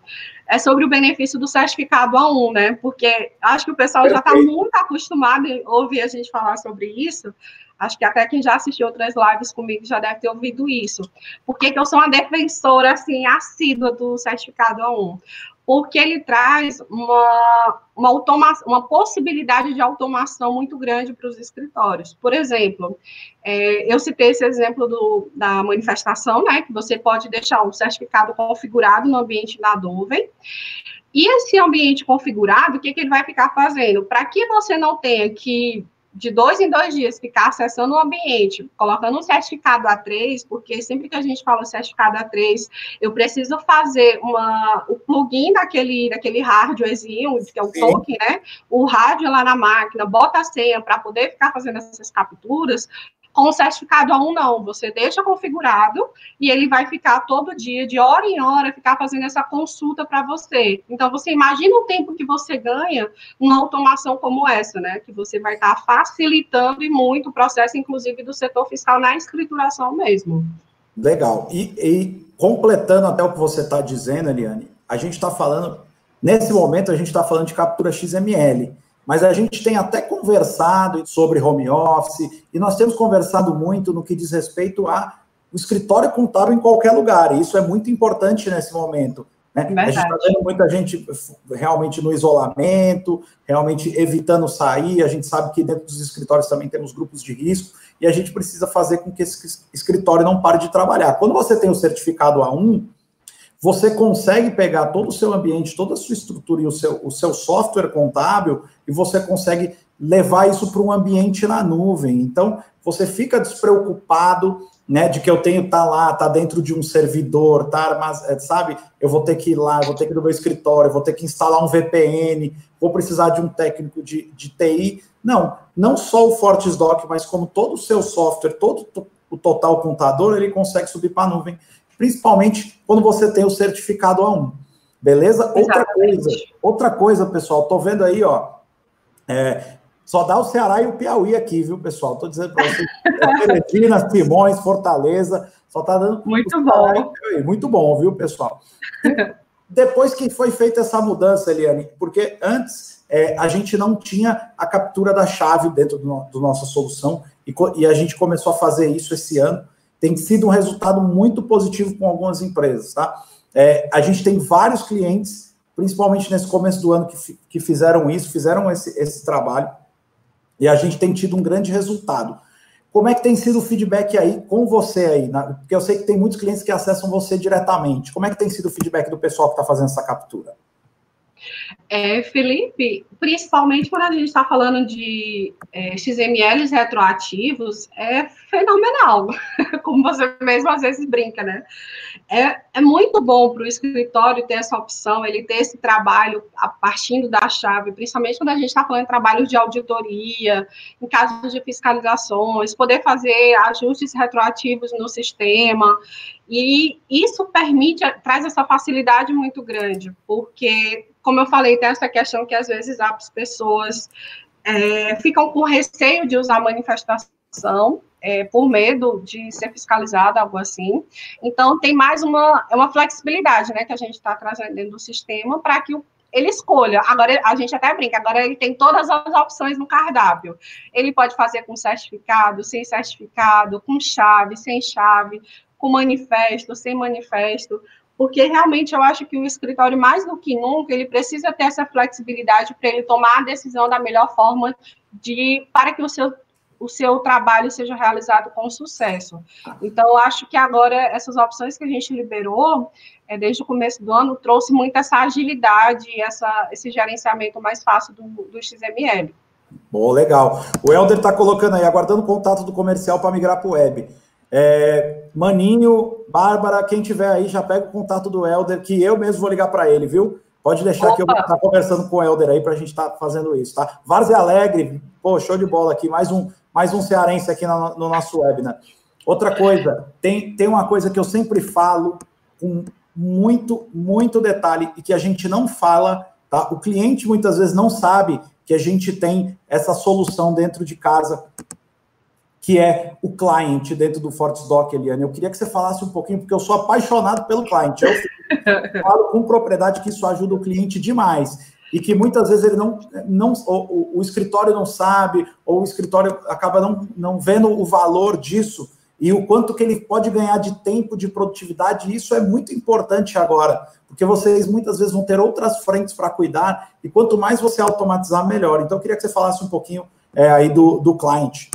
é sobre o benefício do certificado A1, né? Porque acho que o pessoal já está muito acostumado a ouvir a gente falar sobre isso. Acho que até quem já assistiu outras lives comigo já deve ter ouvido isso. Porque que eu sou uma defensora, assim, assídua do certificado A1? Porque ele traz uma, uma, uma possibilidade de automação muito grande para os escritórios. Por exemplo, é, eu citei esse exemplo do, da manifestação, né, que você pode deixar um certificado configurado no ambiente da nuvem, e esse ambiente configurado, o que, que ele vai ficar fazendo? Para que você não tenha que de dois em dois dias ficar acessando o ambiente, colocando um certificado A3, porque sempre que a gente fala certificado A3, eu preciso fazer uma, o plugin daquele, daquele hardwarezinho, que é o Sim. token, né? O rádio lá na máquina, bota a senha para poder ficar fazendo essas capturas, com o certificado A1, não. Você deixa configurado e ele vai ficar todo dia, de hora em hora, ficar fazendo essa consulta para você. Então, você imagina o tempo que você ganha numa automação como essa, né? Que você vai estar tá facilitando e muito o processo, inclusive, do setor fiscal na escrituração mesmo. Legal. E, e completando até o que você está dizendo, Eliane, a gente está falando, nesse momento, a gente está falando de captura XML. Mas a gente tem até conversado sobre home office e nós temos conversado muito no que diz respeito a o escritório contábil em qualquer lugar. E isso é muito importante nesse momento. Né? A gente está vendo muita gente realmente no isolamento, realmente evitando sair. A gente sabe que dentro dos escritórios também temos grupos de risco e a gente precisa fazer com que esse escritório não pare de trabalhar. Quando você tem o certificado A1, você consegue pegar todo o seu ambiente, toda a sua estrutura e o seu, o seu software contábil e você consegue levar isso para um ambiente na nuvem. Então, você fica despreocupado, né, de que eu tenho tá lá, tá dentro de um servidor, tá, mas é, sabe, eu vou ter que ir lá, vou ter que ir no meu escritório, vou ter que instalar um VPN, vou precisar de um técnico de, de TI. Não, não só o Fortisdoc, mas como todo o seu software, todo o total contador, ele consegue subir para a nuvem principalmente quando você tem o certificado A1. Beleza? Exatamente. Outra coisa, outra coisa, pessoal, tô vendo aí, ó. É, só dá o Ceará e o Piauí aqui, viu, pessoal? Tô dizendo para vocês. É Teresina, Simões, Fortaleza, só tá dando. Muito bom. Muito bom, viu, pessoal? Depois que foi feita essa mudança, Eliane, porque antes é, a gente não tinha a captura da chave dentro do, do nossa solução e, e a gente começou a fazer isso esse ano tem sido um resultado muito positivo com algumas empresas, tá? É, a gente tem vários clientes, principalmente nesse começo do ano, que, que fizeram isso, fizeram esse, esse trabalho, e a gente tem tido um grande resultado. Como é que tem sido o feedback aí com você aí? Porque eu sei que tem muitos clientes que acessam você diretamente. Como é que tem sido o feedback do pessoal que está fazendo essa captura? É, Felipe, principalmente quando a gente está falando de é, XMLs retroativos, é fenomenal, como você mesmo às vezes brinca, né? É, é muito bom para o escritório ter essa opção, ele ter esse trabalho a partindo da chave, principalmente quando a gente está falando de trabalhos de auditoria, em casos de fiscalizações, poder fazer ajustes retroativos no sistema, e isso permite, traz essa facilidade muito grande, porque como eu falei, tem essa questão que às vezes as pessoas é, ficam com receio de usar manifestação, é, por medo de ser fiscalizado, algo assim. Então, tem mais uma, é uma flexibilidade né, que a gente está trazendo dentro do sistema para que o ele escolha. Agora, a gente até brinca, agora ele tem todas as opções no cardápio. Ele pode fazer com certificado, sem certificado, com chave, sem chave, com manifesto, sem manifesto, porque realmente eu acho que o escritório, mais do que nunca, ele precisa ter essa flexibilidade para ele tomar a decisão da melhor forma de para que o seu o seu trabalho seja realizado com sucesso. Então, eu acho que agora essas opções que a gente liberou, é, desde o começo do ano, trouxe muito essa agilidade, essa, esse gerenciamento mais fácil do, do XML. Bom, legal. O Helder está colocando aí, aguardando o contato do comercial para migrar para o web. É, Maninho, Bárbara, quem tiver aí, já pega o contato do Helder, que eu mesmo vou ligar para ele, viu? Pode deixar Opa. que eu vou estar conversando com o Helder aí para a gente estar tá fazendo isso, tá? Várzea Alegre, pô, show de bola aqui, mais um, mais um cearense aqui no, no nosso webinar. Outra coisa, tem, tem uma coisa que eu sempre falo com muito, muito detalhe e que a gente não fala, tá? O cliente muitas vezes não sabe que a gente tem essa solução dentro de casa que é o cliente dentro do Fortsdoc, Eliane. Eu queria que você falasse um pouquinho, porque eu sou apaixonado pelo cliente. Eu falo com propriedade que isso ajuda o cliente demais. E que muitas vezes ele não, não o, o escritório não sabe, ou o escritório acaba não, não vendo o valor disso e o quanto que ele pode ganhar de tempo de produtividade. Isso é muito importante agora, porque vocês muitas vezes vão ter outras frentes para cuidar, e quanto mais você automatizar, melhor. Então, eu queria que você falasse um pouquinho é, aí do, do cliente.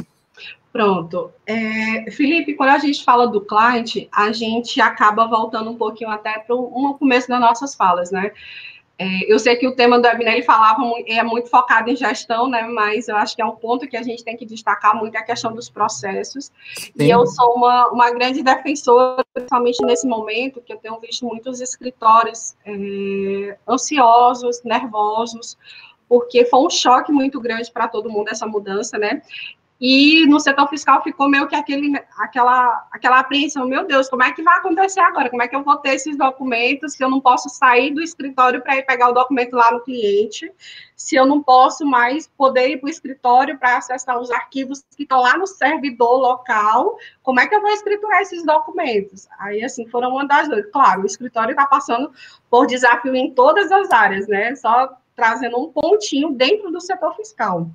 Pronto. É, Felipe, quando a gente fala do cliente, a gente acaba voltando um pouquinho até para o começo das nossas falas, né? É, eu sei que o tema do webinar ele falava é muito focado em gestão, né? Mas eu acho que é um ponto que a gente tem que destacar muito é a questão dos processos. Sim. E eu sou uma, uma grande defensora, principalmente nesse momento, que eu tenho visto muitos escritórios é, ansiosos, nervosos, porque foi um choque muito grande para todo mundo essa mudança, né? E no setor fiscal ficou meio que aquele, aquela, aquela apreensão, meu Deus, como é que vai acontecer agora? Como é que eu vou ter esses documentos se eu não posso sair do escritório para ir pegar o documento lá no cliente? Se eu não posso mais poder ir para o escritório para acessar os arquivos que estão lá no servidor local, como é que eu vou escriturar esses documentos? Aí, assim, foram uma das duas. Claro, o escritório está passando por desafio em todas as áreas, né? Só trazendo um pontinho dentro do setor fiscal.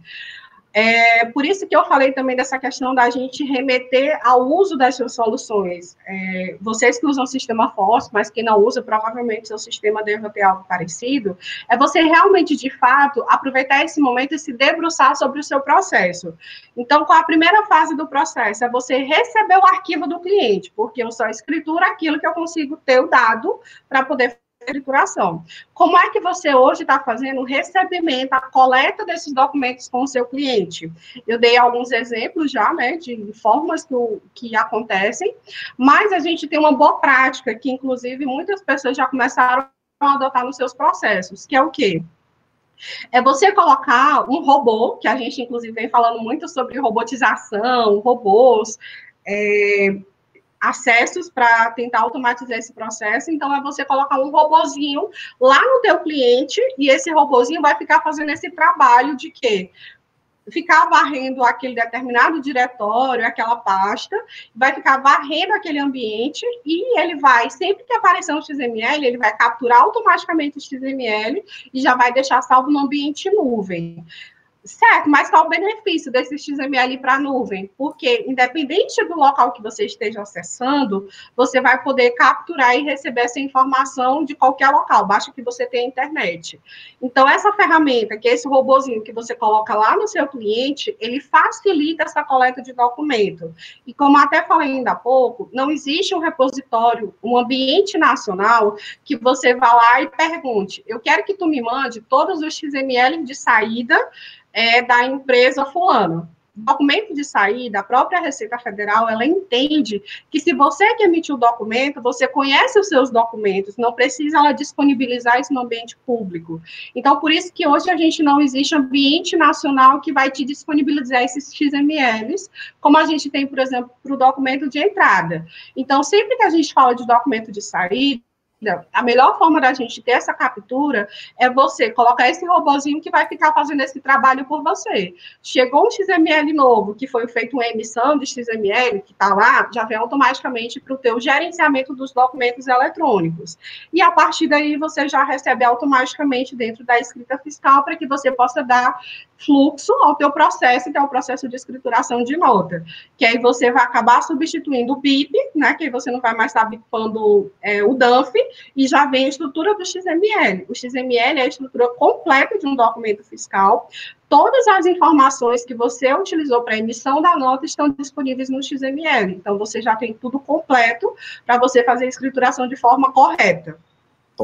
É, por isso que eu falei também dessa questão da gente remeter ao uso dessas soluções. É, vocês que usam o sistema FOSS, mas que não usam, provavelmente seu sistema deve ter algo parecido, é você realmente, de fato, aproveitar esse momento e se debruçar sobre o seu processo. Então, qual a primeira fase do processo? É você receber o arquivo do cliente, porque eu só escritura aquilo que eu consigo ter o dado para poder escrituração. Como é que você hoje está fazendo o recebimento, a coleta desses documentos com o seu cliente? Eu dei alguns exemplos já, né, de formas que, que acontecem, mas a gente tem uma boa prática que, inclusive, muitas pessoas já começaram a adotar nos seus processos, que é o quê? É você colocar um robô, que a gente, inclusive, vem falando muito sobre robotização, robôs, é, acessos para tentar automatizar esse processo. Então, é você colocar um robozinho lá no teu cliente e esse robozinho vai ficar fazendo esse trabalho de quê? Ficar varrendo aquele determinado diretório, aquela pasta, vai ficar varrendo aquele ambiente e ele vai, sempre que aparecer um XML, ele vai capturar automaticamente o XML e já vai deixar salvo no ambiente nuvem. Certo, mas qual o benefício desse XML para a nuvem? Porque, independente do local que você esteja acessando, você vai poder capturar e receber essa informação de qualquer local, basta que você tenha internet. Então, essa ferramenta, que é esse robozinho que você coloca lá no seu cliente, ele facilita essa coleta de documento. E como até falei ainda há pouco, não existe um repositório, um ambiente nacional que você vá lá e pergunte, eu quero que tu me mande todos os XML de saída é da empresa fulano. Documento de saída, a própria Receita Federal, ela entende que se você que emitiu o documento, você conhece os seus documentos, não precisa ela disponibilizar isso no ambiente público. Então, por isso que hoje a gente não existe ambiente nacional que vai te disponibilizar esses XMLs, como a gente tem, por exemplo, para o documento de entrada. Então, sempre que a gente fala de documento de saída, a melhor forma da gente ter essa captura é você colocar esse robozinho que vai ficar fazendo esse trabalho por você. Chegou um XML novo, que foi feito uma emissão de XML, que está lá, já vem automaticamente para o teu gerenciamento dos documentos eletrônicos. E a partir daí você já recebe automaticamente dentro da escrita fiscal para que você possa dar fluxo ao teu processo, que é o processo de escrituração de nota. Que aí você vai acabar substituindo o BIP, né? Que aí você não vai mais estar bipando é, o DANF, e já vem a estrutura do XML. O XML é a estrutura completa de um documento fiscal. Todas as informações que você utilizou para emissão da nota estão disponíveis no XML. Então, você já tem tudo completo para você fazer a escrituração de forma correta.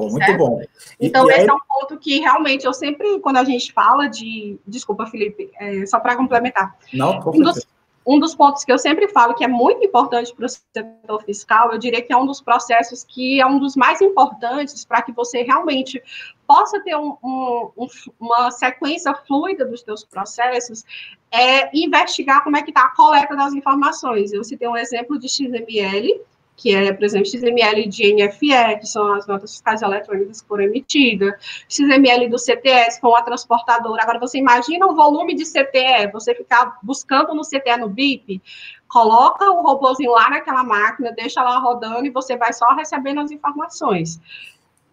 Muito certo? bom. E, então, e esse aí... é um ponto que realmente eu sempre, quando a gente fala de. Desculpa, Felipe, é, só para complementar. Não, um dos, um dos pontos que eu sempre falo que é muito importante para o setor fiscal, eu diria que é um dos processos que é um dos mais importantes para que você realmente possa ter um, um, uma sequência fluida dos seus processos, é investigar como é que está a coleta das informações. Eu citei um exemplo de XML, que é, por exemplo, XML de NFE, que são as notas fiscais eletrônicas que foram emitidas, XML do CTS com a transportadora. Agora, você imagina o volume de CTE, você ficar buscando no CTE no BIP, coloca o robôzinho lá naquela máquina, deixa lá rodando e você vai só recebendo as informações.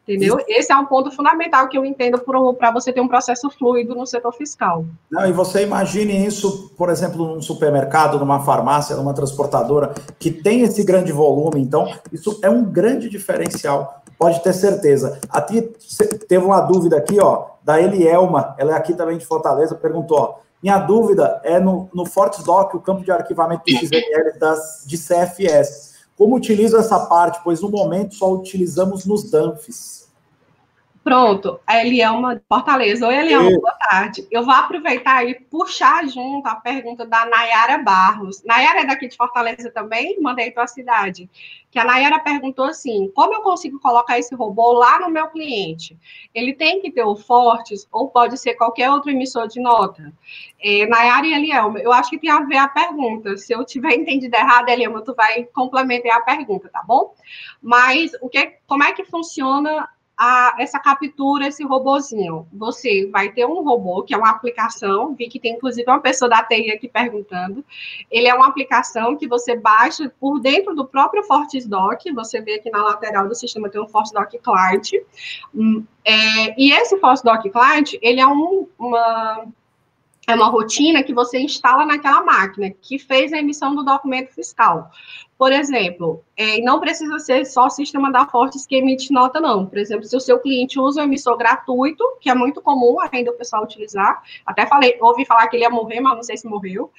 Entendeu? Esse é um ponto fundamental que eu entendo para você ter um processo fluido no setor fiscal. Não, e você imagine isso, por exemplo, num supermercado, numa farmácia, numa transportadora, que tem esse grande volume. Então, isso é um grande diferencial, pode ter certeza. Aqui teve uma dúvida aqui, ó, da Elielma, ela é aqui também de Fortaleza, perguntou, ó, minha dúvida é no, no FortDoc, o campo de arquivamento do XML das, de CFS. Como utilizo essa parte? Pois no momento só utilizamos nos DANFs. Pronto, a Elielma de Fortaleza. Oi, Elielma, boa tarde. Eu vou aproveitar e puxar junto a pergunta da Nayara Barros. Nayara é daqui de Fortaleza também? Mandei para a cidade. Que a Nayara perguntou assim: como eu consigo colocar esse robô lá no meu cliente? Ele tem que ter o Fortes ou pode ser qualquer outro emissor de nota? É, Nayara e Elielma, eu acho que tem a ver a pergunta. Se eu tiver entendido errado, Elielma, tu vai complementar a pergunta, tá bom? Mas o que, como é que funciona a, essa captura, esse robozinho. Você vai ter um robô, que é uma aplicação, vi que tem inclusive uma pessoa da TI aqui perguntando. Ele é uma aplicação que você baixa por dentro do próprio FortisDoc, você vê aqui na lateral do sistema tem um FortisDoc Client. Hum, é, e esse FortisDoc Client, ele é um, uma é uma rotina que você instala naquela máquina que fez a emissão do documento fiscal. Por exemplo, é, não precisa ser só o sistema da Fortes que emite nota, não. Por exemplo, se o seu cliente usa um emissor gratuito, que é muito comum ainda o pessoal utilizar, até falei, ouvi falar que ele ia morrer, mas não sei se morreu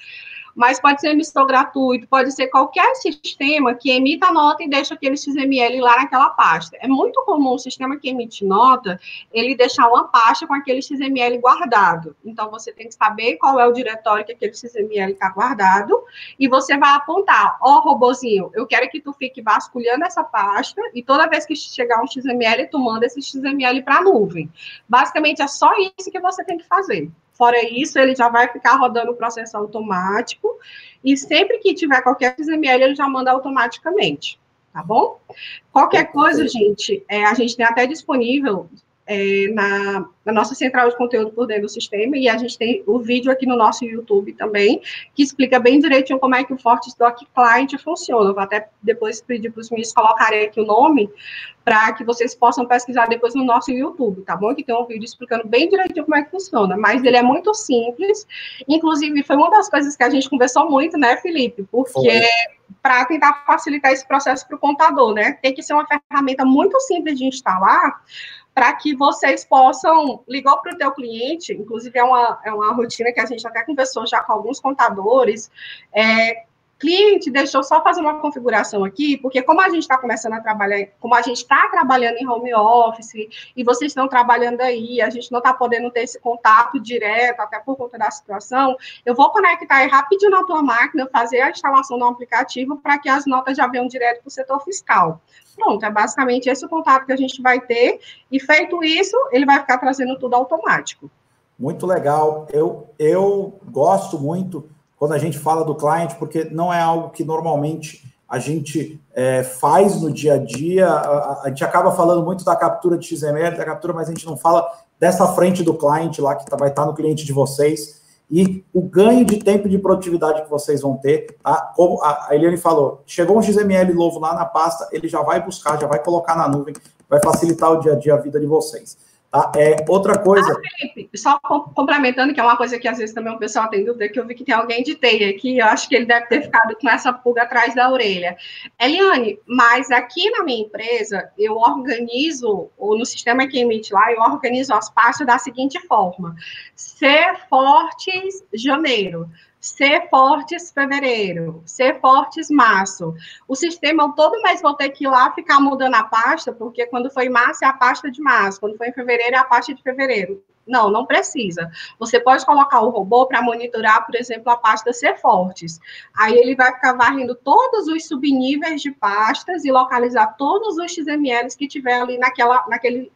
mas pode ser emissor gratuito, pode ser qualquer sistema que emita nota e deixa aquele XML lá naquela pasta. É muito comum o sistema que emite nota, ele deixar uma pasta com aquele XML guardado. Então, você tem que saber qual é o diretório que aquele XML está guardado, e você vai apontar, ó, oh, robozinho, eu quero que tu fique vasculhando essa pasta, e toda vez que chegar um XML, tu manda esse XML para a nuvem. Basicamente, é só isso que você tem que fazer. Fora isso, ele já vai ficar rodando o processo automático e sempre que tiver qualquer XML, ele já manda automaticamente, tá bom? Qualquer coisa, gente, é, a gente tem até disponível é, na, na, nossa central de conteúdo por dentro do sistema, e a gente tem o vídeo aqui no nosso YouTube também, que explica bem direitinho como é que o FortiSdoc Client funciona. Eu vou até depois pedir para os meninos colocarem aqui o nome, para que vocês possam pesquisar depois no nosso YouTube, tá bom? Que tem um vídeo explicando bem direitinho como é que funciona, mas ele é muito simples, inclusive foi uma das coisas que a gente conversou muito, né, Felipe? Porque para tentar facilitar esse processo para o contador, né? Tem que ser uma ferramenta muito simples de instalar, para que vocês possam ligar para o teu cliente, inclusive é uma, é uma rotina que a gente até conversou já com alguns contadores, é, cliente, deixa eu só fazer uma configuração aqui, porque como a gente está começando a trabalhar, como a gente está trabalhando em home office, e vocês estão trabalhando aí, a gente não está podendo ter esse contato direto, até por conta da situação, eu vou conectar aí rapidinho na tua máquina, fazer a instalação do aplicativo para que as notas já venham direto para o setor fiscal. Pronto, é basicamente esse o contato que a gente vai ter, e feito isso, ele vai ficar trazendo tudo automático. Muito legal. Eu, eu gosto muito quando a gente fala do cliente, porque não é algo que normalmente a gente é, faz no dia a dia. A, a, gente acaba falando muito da captura de XML, da captura, mas a gente não fala dessa frente do cliente lá que tá, vai estar tá no cliente de vocês e o ganho de tempo de produtividade que vocês vão ter. Tá? Como a Eliane falou, chegou um XML novo lá na pasta, ele já vai buscar, já vai colocar na nuvem, vai facilitar o dia a dia a vida de vocês. Tá? É, outra coisa. Ah, Felipe, só complementando, que é uma coisa que às vezes também o pessoal tem dúvida, que eu vi que tem alguém de TI aqui, eu acho que ele deve ter ficado com essa pulga atrás da orelha. Eliane, mas aqui na minha empresa, eu organizo, ou no sistema que emite lá, eu organizo as pastas da seguinte forma: Ser Fortes Janeiro. Ser fortes fevereiro, ser fortes março. O sistema todo mês vou ter que ir lá ficar mudando a pasta, porque quando foi março é a pasta de março, quando foi em fevereiro é a pasta de fevereiro. Não, não precisa. Você pode colocar o robô para monitorar, por exemplo, a pasta ser fortes. Aí ele vai ficar varrendo todos os subníveis de pastas e localizar todos os XMLs que tiver ali naquela, naquele,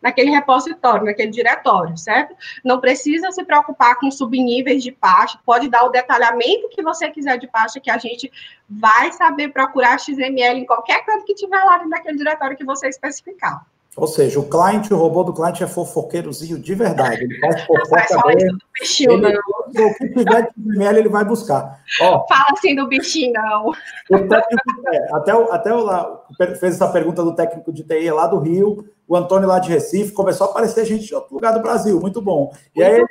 naquele repositório, naquele diretório, certo? Não precisa se preocupar com subníveis de pasta, pode dar o detalhamento que você quiser de pasta, que a gente vai saber procurar XML em qualquer canto que tiver lá naquele diretório que você especificar. Ou seja, o cliente, o robô do cliente é fofoqueirozinho de verdade. Ele faz fofoca. Do bichinho, ele, não. O que tiver de XML, ele vai buscar. Ó, Fala assim do bichinho, não. O técnico, é, até o, até o lá, fez essa pergunta do técnico de TI lá do Rio, o Antônio lá de Recife, começou a aparecer gente de outro lugar do Brasil, muito bom. E aí,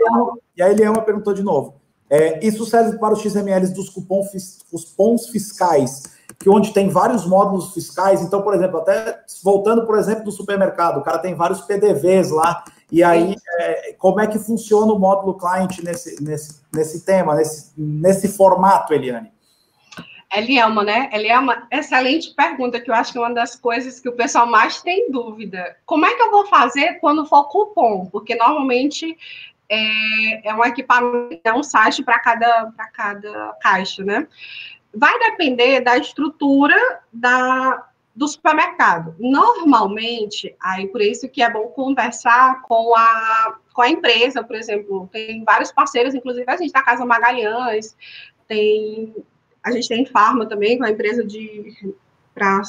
e aí Eliama perguntou de novo. É, isso serve para os XMLs dos cupons, cupons fiscais que onde tem vários módulos fiscais. Então, por exemplo, até voltando, por exemplo, do supermercado, o cara tem vários PDVs lá. E aí, é, como é que funciona o módulo client nesse, nesse, nesse tema, nesse, nesse formato, Eliane? Elielma, né? Elielma, excelente pergunta, que eu acho que é uma das coisas que o pessoal mais tem dúvida. Como é que eu vou fazer quando for cupom? Porque normalmente é, é um equipamento, é um site para cada, cada caixa, né? Vai depender da estrutura da, do supermercado. Normalmente, aí por isso que é bom conversar com a, com a empresa, por exemplo, tem vários parceiros, inclusive a gente da Casa Magalhães, tem a gente tem Farma também, com a empresa de para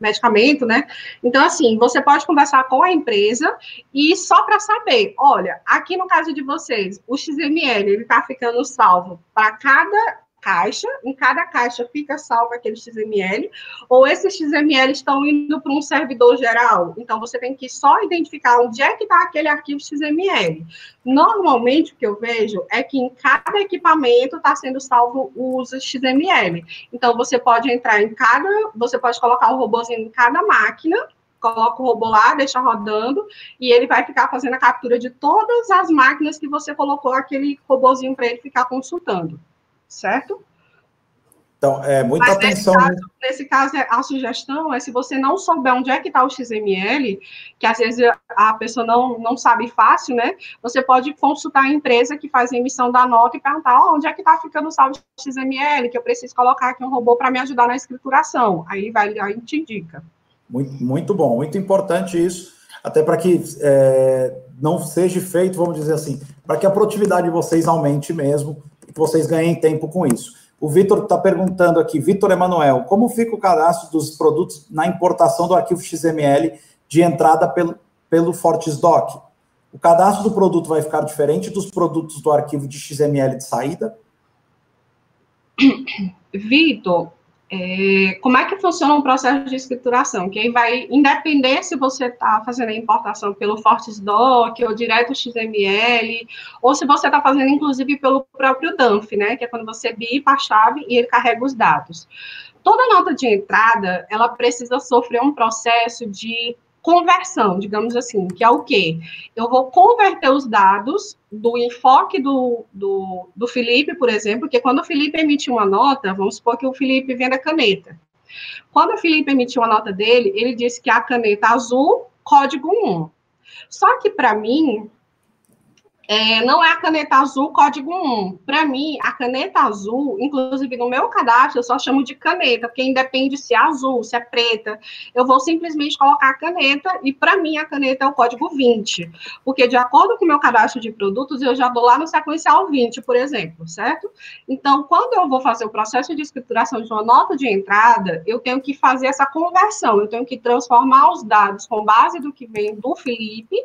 medicamento, né? Então, assim, você pode conversar com a empresa e só para saber, olha, aqui no caso de vocês, o XML, ele está ficando salvo para cada caixa, em cada caixa fica salvo aquele XML, ou esses XML estão indo para um servidor geral. Então, você tem que só identificar onde é que está aquele arquivo XML. Normalmente, o que eu vejo é que em cada equipamento está sendo salvo o uso XML. Então, você pode entrar em cada, você pode colocar o robôzinho em cada máquina, coloca o robô lá, deixa rodando, e ele vai ficar fazendo a captura de todas as máquinas que você colocou aquele robôzinho para ele ficar consultando certo? Então, é muita Mas atenção. Nesse caso, nesse caso, a sugestão é se você não souber onde é que está o XML, que às vezes a pessoa não, não sabe fácil, né? Você pode consultar a empresa que faz a emissão da nota e perguntar oh, onde é que está ficando o saldo XML, que eu preciso colocar aqui um robô para me ajudar na escrituração. Aí vai, aí te indica. Muito, muito bom, muito importante isso, até para que é, não seja feito, vamos dizer assim, para que a produtividade de vocês aumente mesmo que vocês ganhem tempo com isso. O Vitor está perguntando aqui, Vitor Emanuel, como fica o cadastro dos produtos na importação do arquivo XML de entrada pelo, pelo FortisDoc? O cadastro do produto vai ficar diferente dos produtos do arquivo de XML de saída? Vitor, é, como é que funciona um processo de escrituração? Que aí vai, independer se você está fazendo a importação pelo FortisDoc ou direto XML, ou se você está fazendo, inclusive, pelo próprio DANF, né? Que é quando você bipa a chave e ele carrega os dados. Toda nota de entrada, ela precisa sofrer um processo de conversão, digamos assim, que é o quê? Eu vou converter os dados do enfoque do, do, do Felipe, por exemplo, que quando o Felipe emitiu uma nota, vamos supor que o Felipe venda caneta. Quando o Felipe emitiu a nota dele, ele disse que a caneta azul, código 1. Só que, para mim, é, não é a caneta azul código 1. Para mim, a caneta azul, inclusive no meu cadastro, eu só chamo de caneta, porque independe se é azul, se é preta. Eu vou simplesmente colocar a caneta e, para mim, a caneta é o código 20. Porque, de acordo com o meu cadastro de produtos, eu já dou lá no sequencial 20, por exemplo, certo? Então, quando eu vou fazer o processo de escrituração de uma nota de entrada, eu tenho que fazer essa conversão, eu tenho que transformar os dados com base do que vem do Felipe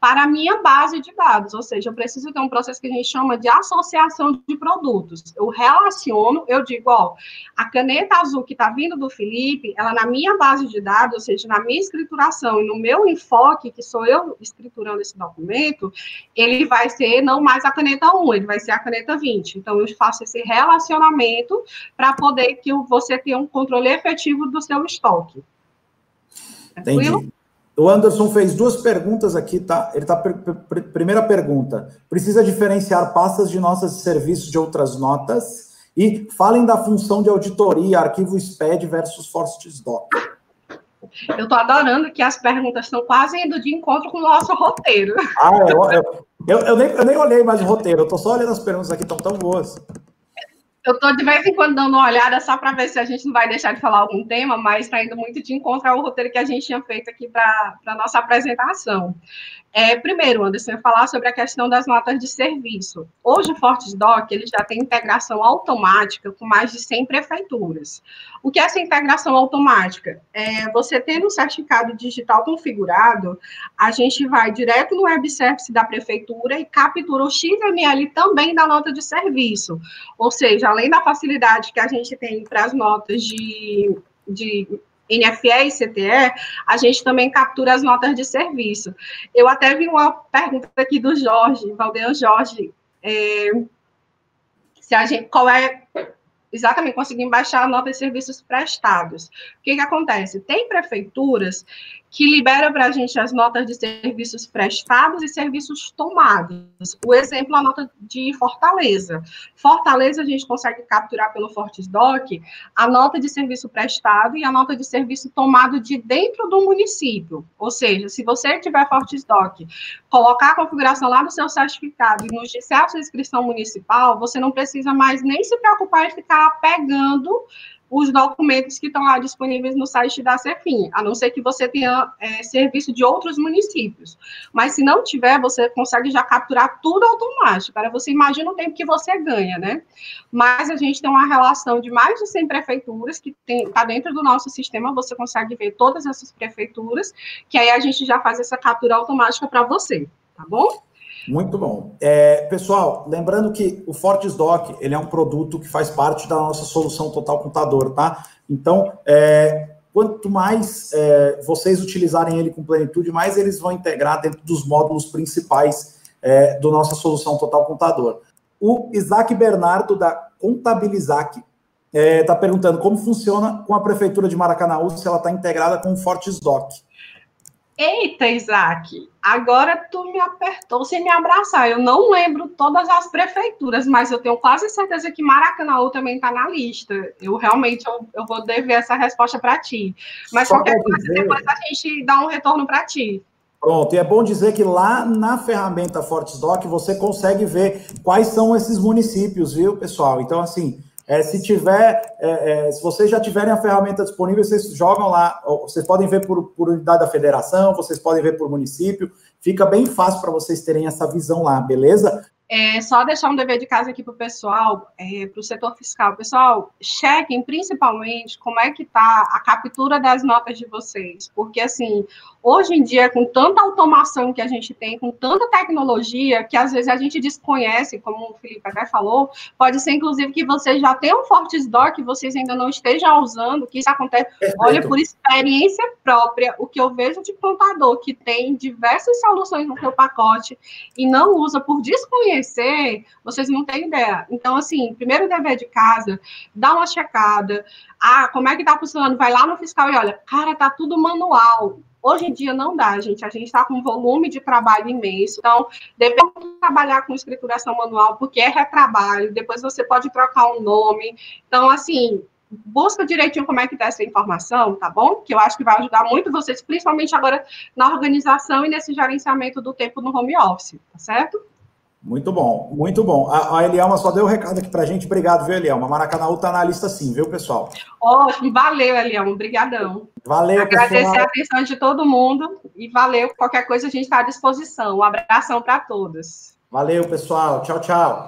para a minha base de dados, ou seja, eu preciso ter um processo que a gente chama de associação de produtos. Eu relaciono, eu digo, ó, a caneta azul que está vindo do Felipe, ela na minha base de dados, ou seja, na minha escrituração e no meu enfoque, que sou eu escriturando esse documento, ele vai ser não mais a caneta 1, ele vai ser a caneta 20. Então, eu faço esse relacionamento para poder que você tenha um controle efetivo do seu estoque. Tranquilo? Entendi. O Anderson fez duas perguntas aqui, tá? Ele tá primeira pergunta: precisa diferenciar pastas de notas de serviços de outras notas? E falem da função de auditoria, arquivo SPED versus ForceDoc. Eu estou adorando que as perguntas estão quase indo de encontro com o nosso roteiro. Ah, eu, eu, eu, eu nem, nem olhei mais o roteiro, eu estou só olhando as perguntas aqui, estão tão boas. Eu estou de vez em quando dando uma olhada só para ver se a gente não vai deixar de falar algum tema, mas está indo muito de encontro ao roteiro que a gente tinha feito aqui para a nossa apresentação. É, primeiro, Anderson, falar sobre a questão das notas de serviço. Hoje, o FortesDoc ele já tem integração automática com mais de 100 prefeituras. O que é essa integração automática? É, você tendo um certificado digital configurado, a gente vai direto no web service da prefeitura e captura o XML também da nota de serviço. Ou seja, além da facilidade que a gente tem para as notas de, de NFE e CTE, a gente também captura as notas de serviço. Eu até vi uma pergunta aqui do Jorge, Valdean Jorge, é, se a gente, qual é exatamente conseguir baixar a nota de serviços prestados. O que, que acontece? Tem prefeituras que libera para a gente as notas de serviços prestados e serviços tomados. O exemplo, a nota de Fortaleza. Fortaleza, a gente consegue capturar pelo FortesDoc a nota de serviço prestado e a nota de serviço tomado de dentro do município. Ou seja, se você tiver FortesDoc, colocar a configuração lá no seu certificado e nos disser a sua inscrição municipal, você não precisa mais nem se preocupar em ficar pegando os documentos que estão lá disponíveis no site da Cefim, a não ser que você tenha é, serviço de outros municípios. Mas se não tiver, você consegue já capturar tudo automático. Para você imagina o tempo que você ganha, né? Mas a gente tem uma relação de mais de 100 prefeituras que está dentro do nosso sistema, você consegue ver todas essas prefeituras, que aí a gente já faz essa captura automática para você, tá bom? Muito bom. É, pessoal, lembrando que o FortesDoc, ele é um produto que faz parte da nossa solução Total Contador, tá? Então, é, quanto mais é, vocês utilizarem ele com plenitude, mais eles vão integrar dentro dos módulos principais é, do nossa solução Total Contador. O Isaac Bernardo, da Contabilizac, está é, perguntando como funciona com a Prefeitura de Maracanã, se ela está integrada com o FortesDoc. Eita, Isaac, agora tu me apertou sem me abraçar. Eu não lembro todas as prefeituras, mas eu tenho quase certeza que Maracanã também está na lista. Eu realmente eu, eu vou dever essa resposta para ti. Mas Só qualquer coisa, dizer... depois a gente dá um retorno para ti. Pronto, e é bom dizer que lá na ferramenta FortesDoc você consegue ver quais são esses municípios, viu, pessoal? Então, assim, é, se tiver, é, é, se vocês já tiverem a ferramenta disponível, vocês jogam lá, vocês podem ver por, por unidade da federação, vocês podem ver por município, fica bem fácil para vocês terem essa visão lá, beleza? É, só deixar um dever de casa aqui para o pessoal, é, para o setor fiscal. Pessoal, chequem principalmente como é que está a captura das notas de vocês, porque assim, hoje em dia, com tanta automação que a gente tem, com tanta tecnologia, que às vezes a gente desconhece, como o Felipe até falou, pode ser inclusive que vocês já tenham um Fortes Doc que vocês ainda não estejam usando, que isso acontece. Perfeito. Olha, por experiência própria, o que eu vejo de contador que tem diversas soluções no seu pacote e não usa por desconhecer conhecer, vocês não têm ideia. Então, assim, primeiro dever de casa, dá uma checada. Ah, como é que tá funcionando? Vai lá no fiscal e olha, cara, tá tudo manual. Hoje em dia não dá, gente. A gente está com um volume de trabalho imenso. Então, devemos trabalhar com escrituração manual, porque é retrabalho. Depois você pode trocar um nome. Então, assim, busca direitinho como é que está essa informação, tá bom? Que eu acho que vai ajudar muito vocês, principalmente agora na organização e nesse gerenciamento do tempo no home office, tá certo? Muito bom, muito bom. A, a Elielma só deu o um recado aqui pra gente. Obrigado, viu, Elielma? Maracanã tá na lista sim, viu, pessoal? Ótimo, valeu, Elielma. Obrigadão. Valeu, Agradecer pessoal. a atenção de todo mundo e valeu. Qualquer coisa a gente está à disposição. Um abração para todos. Valeu, pessoal. Tchau, tchau.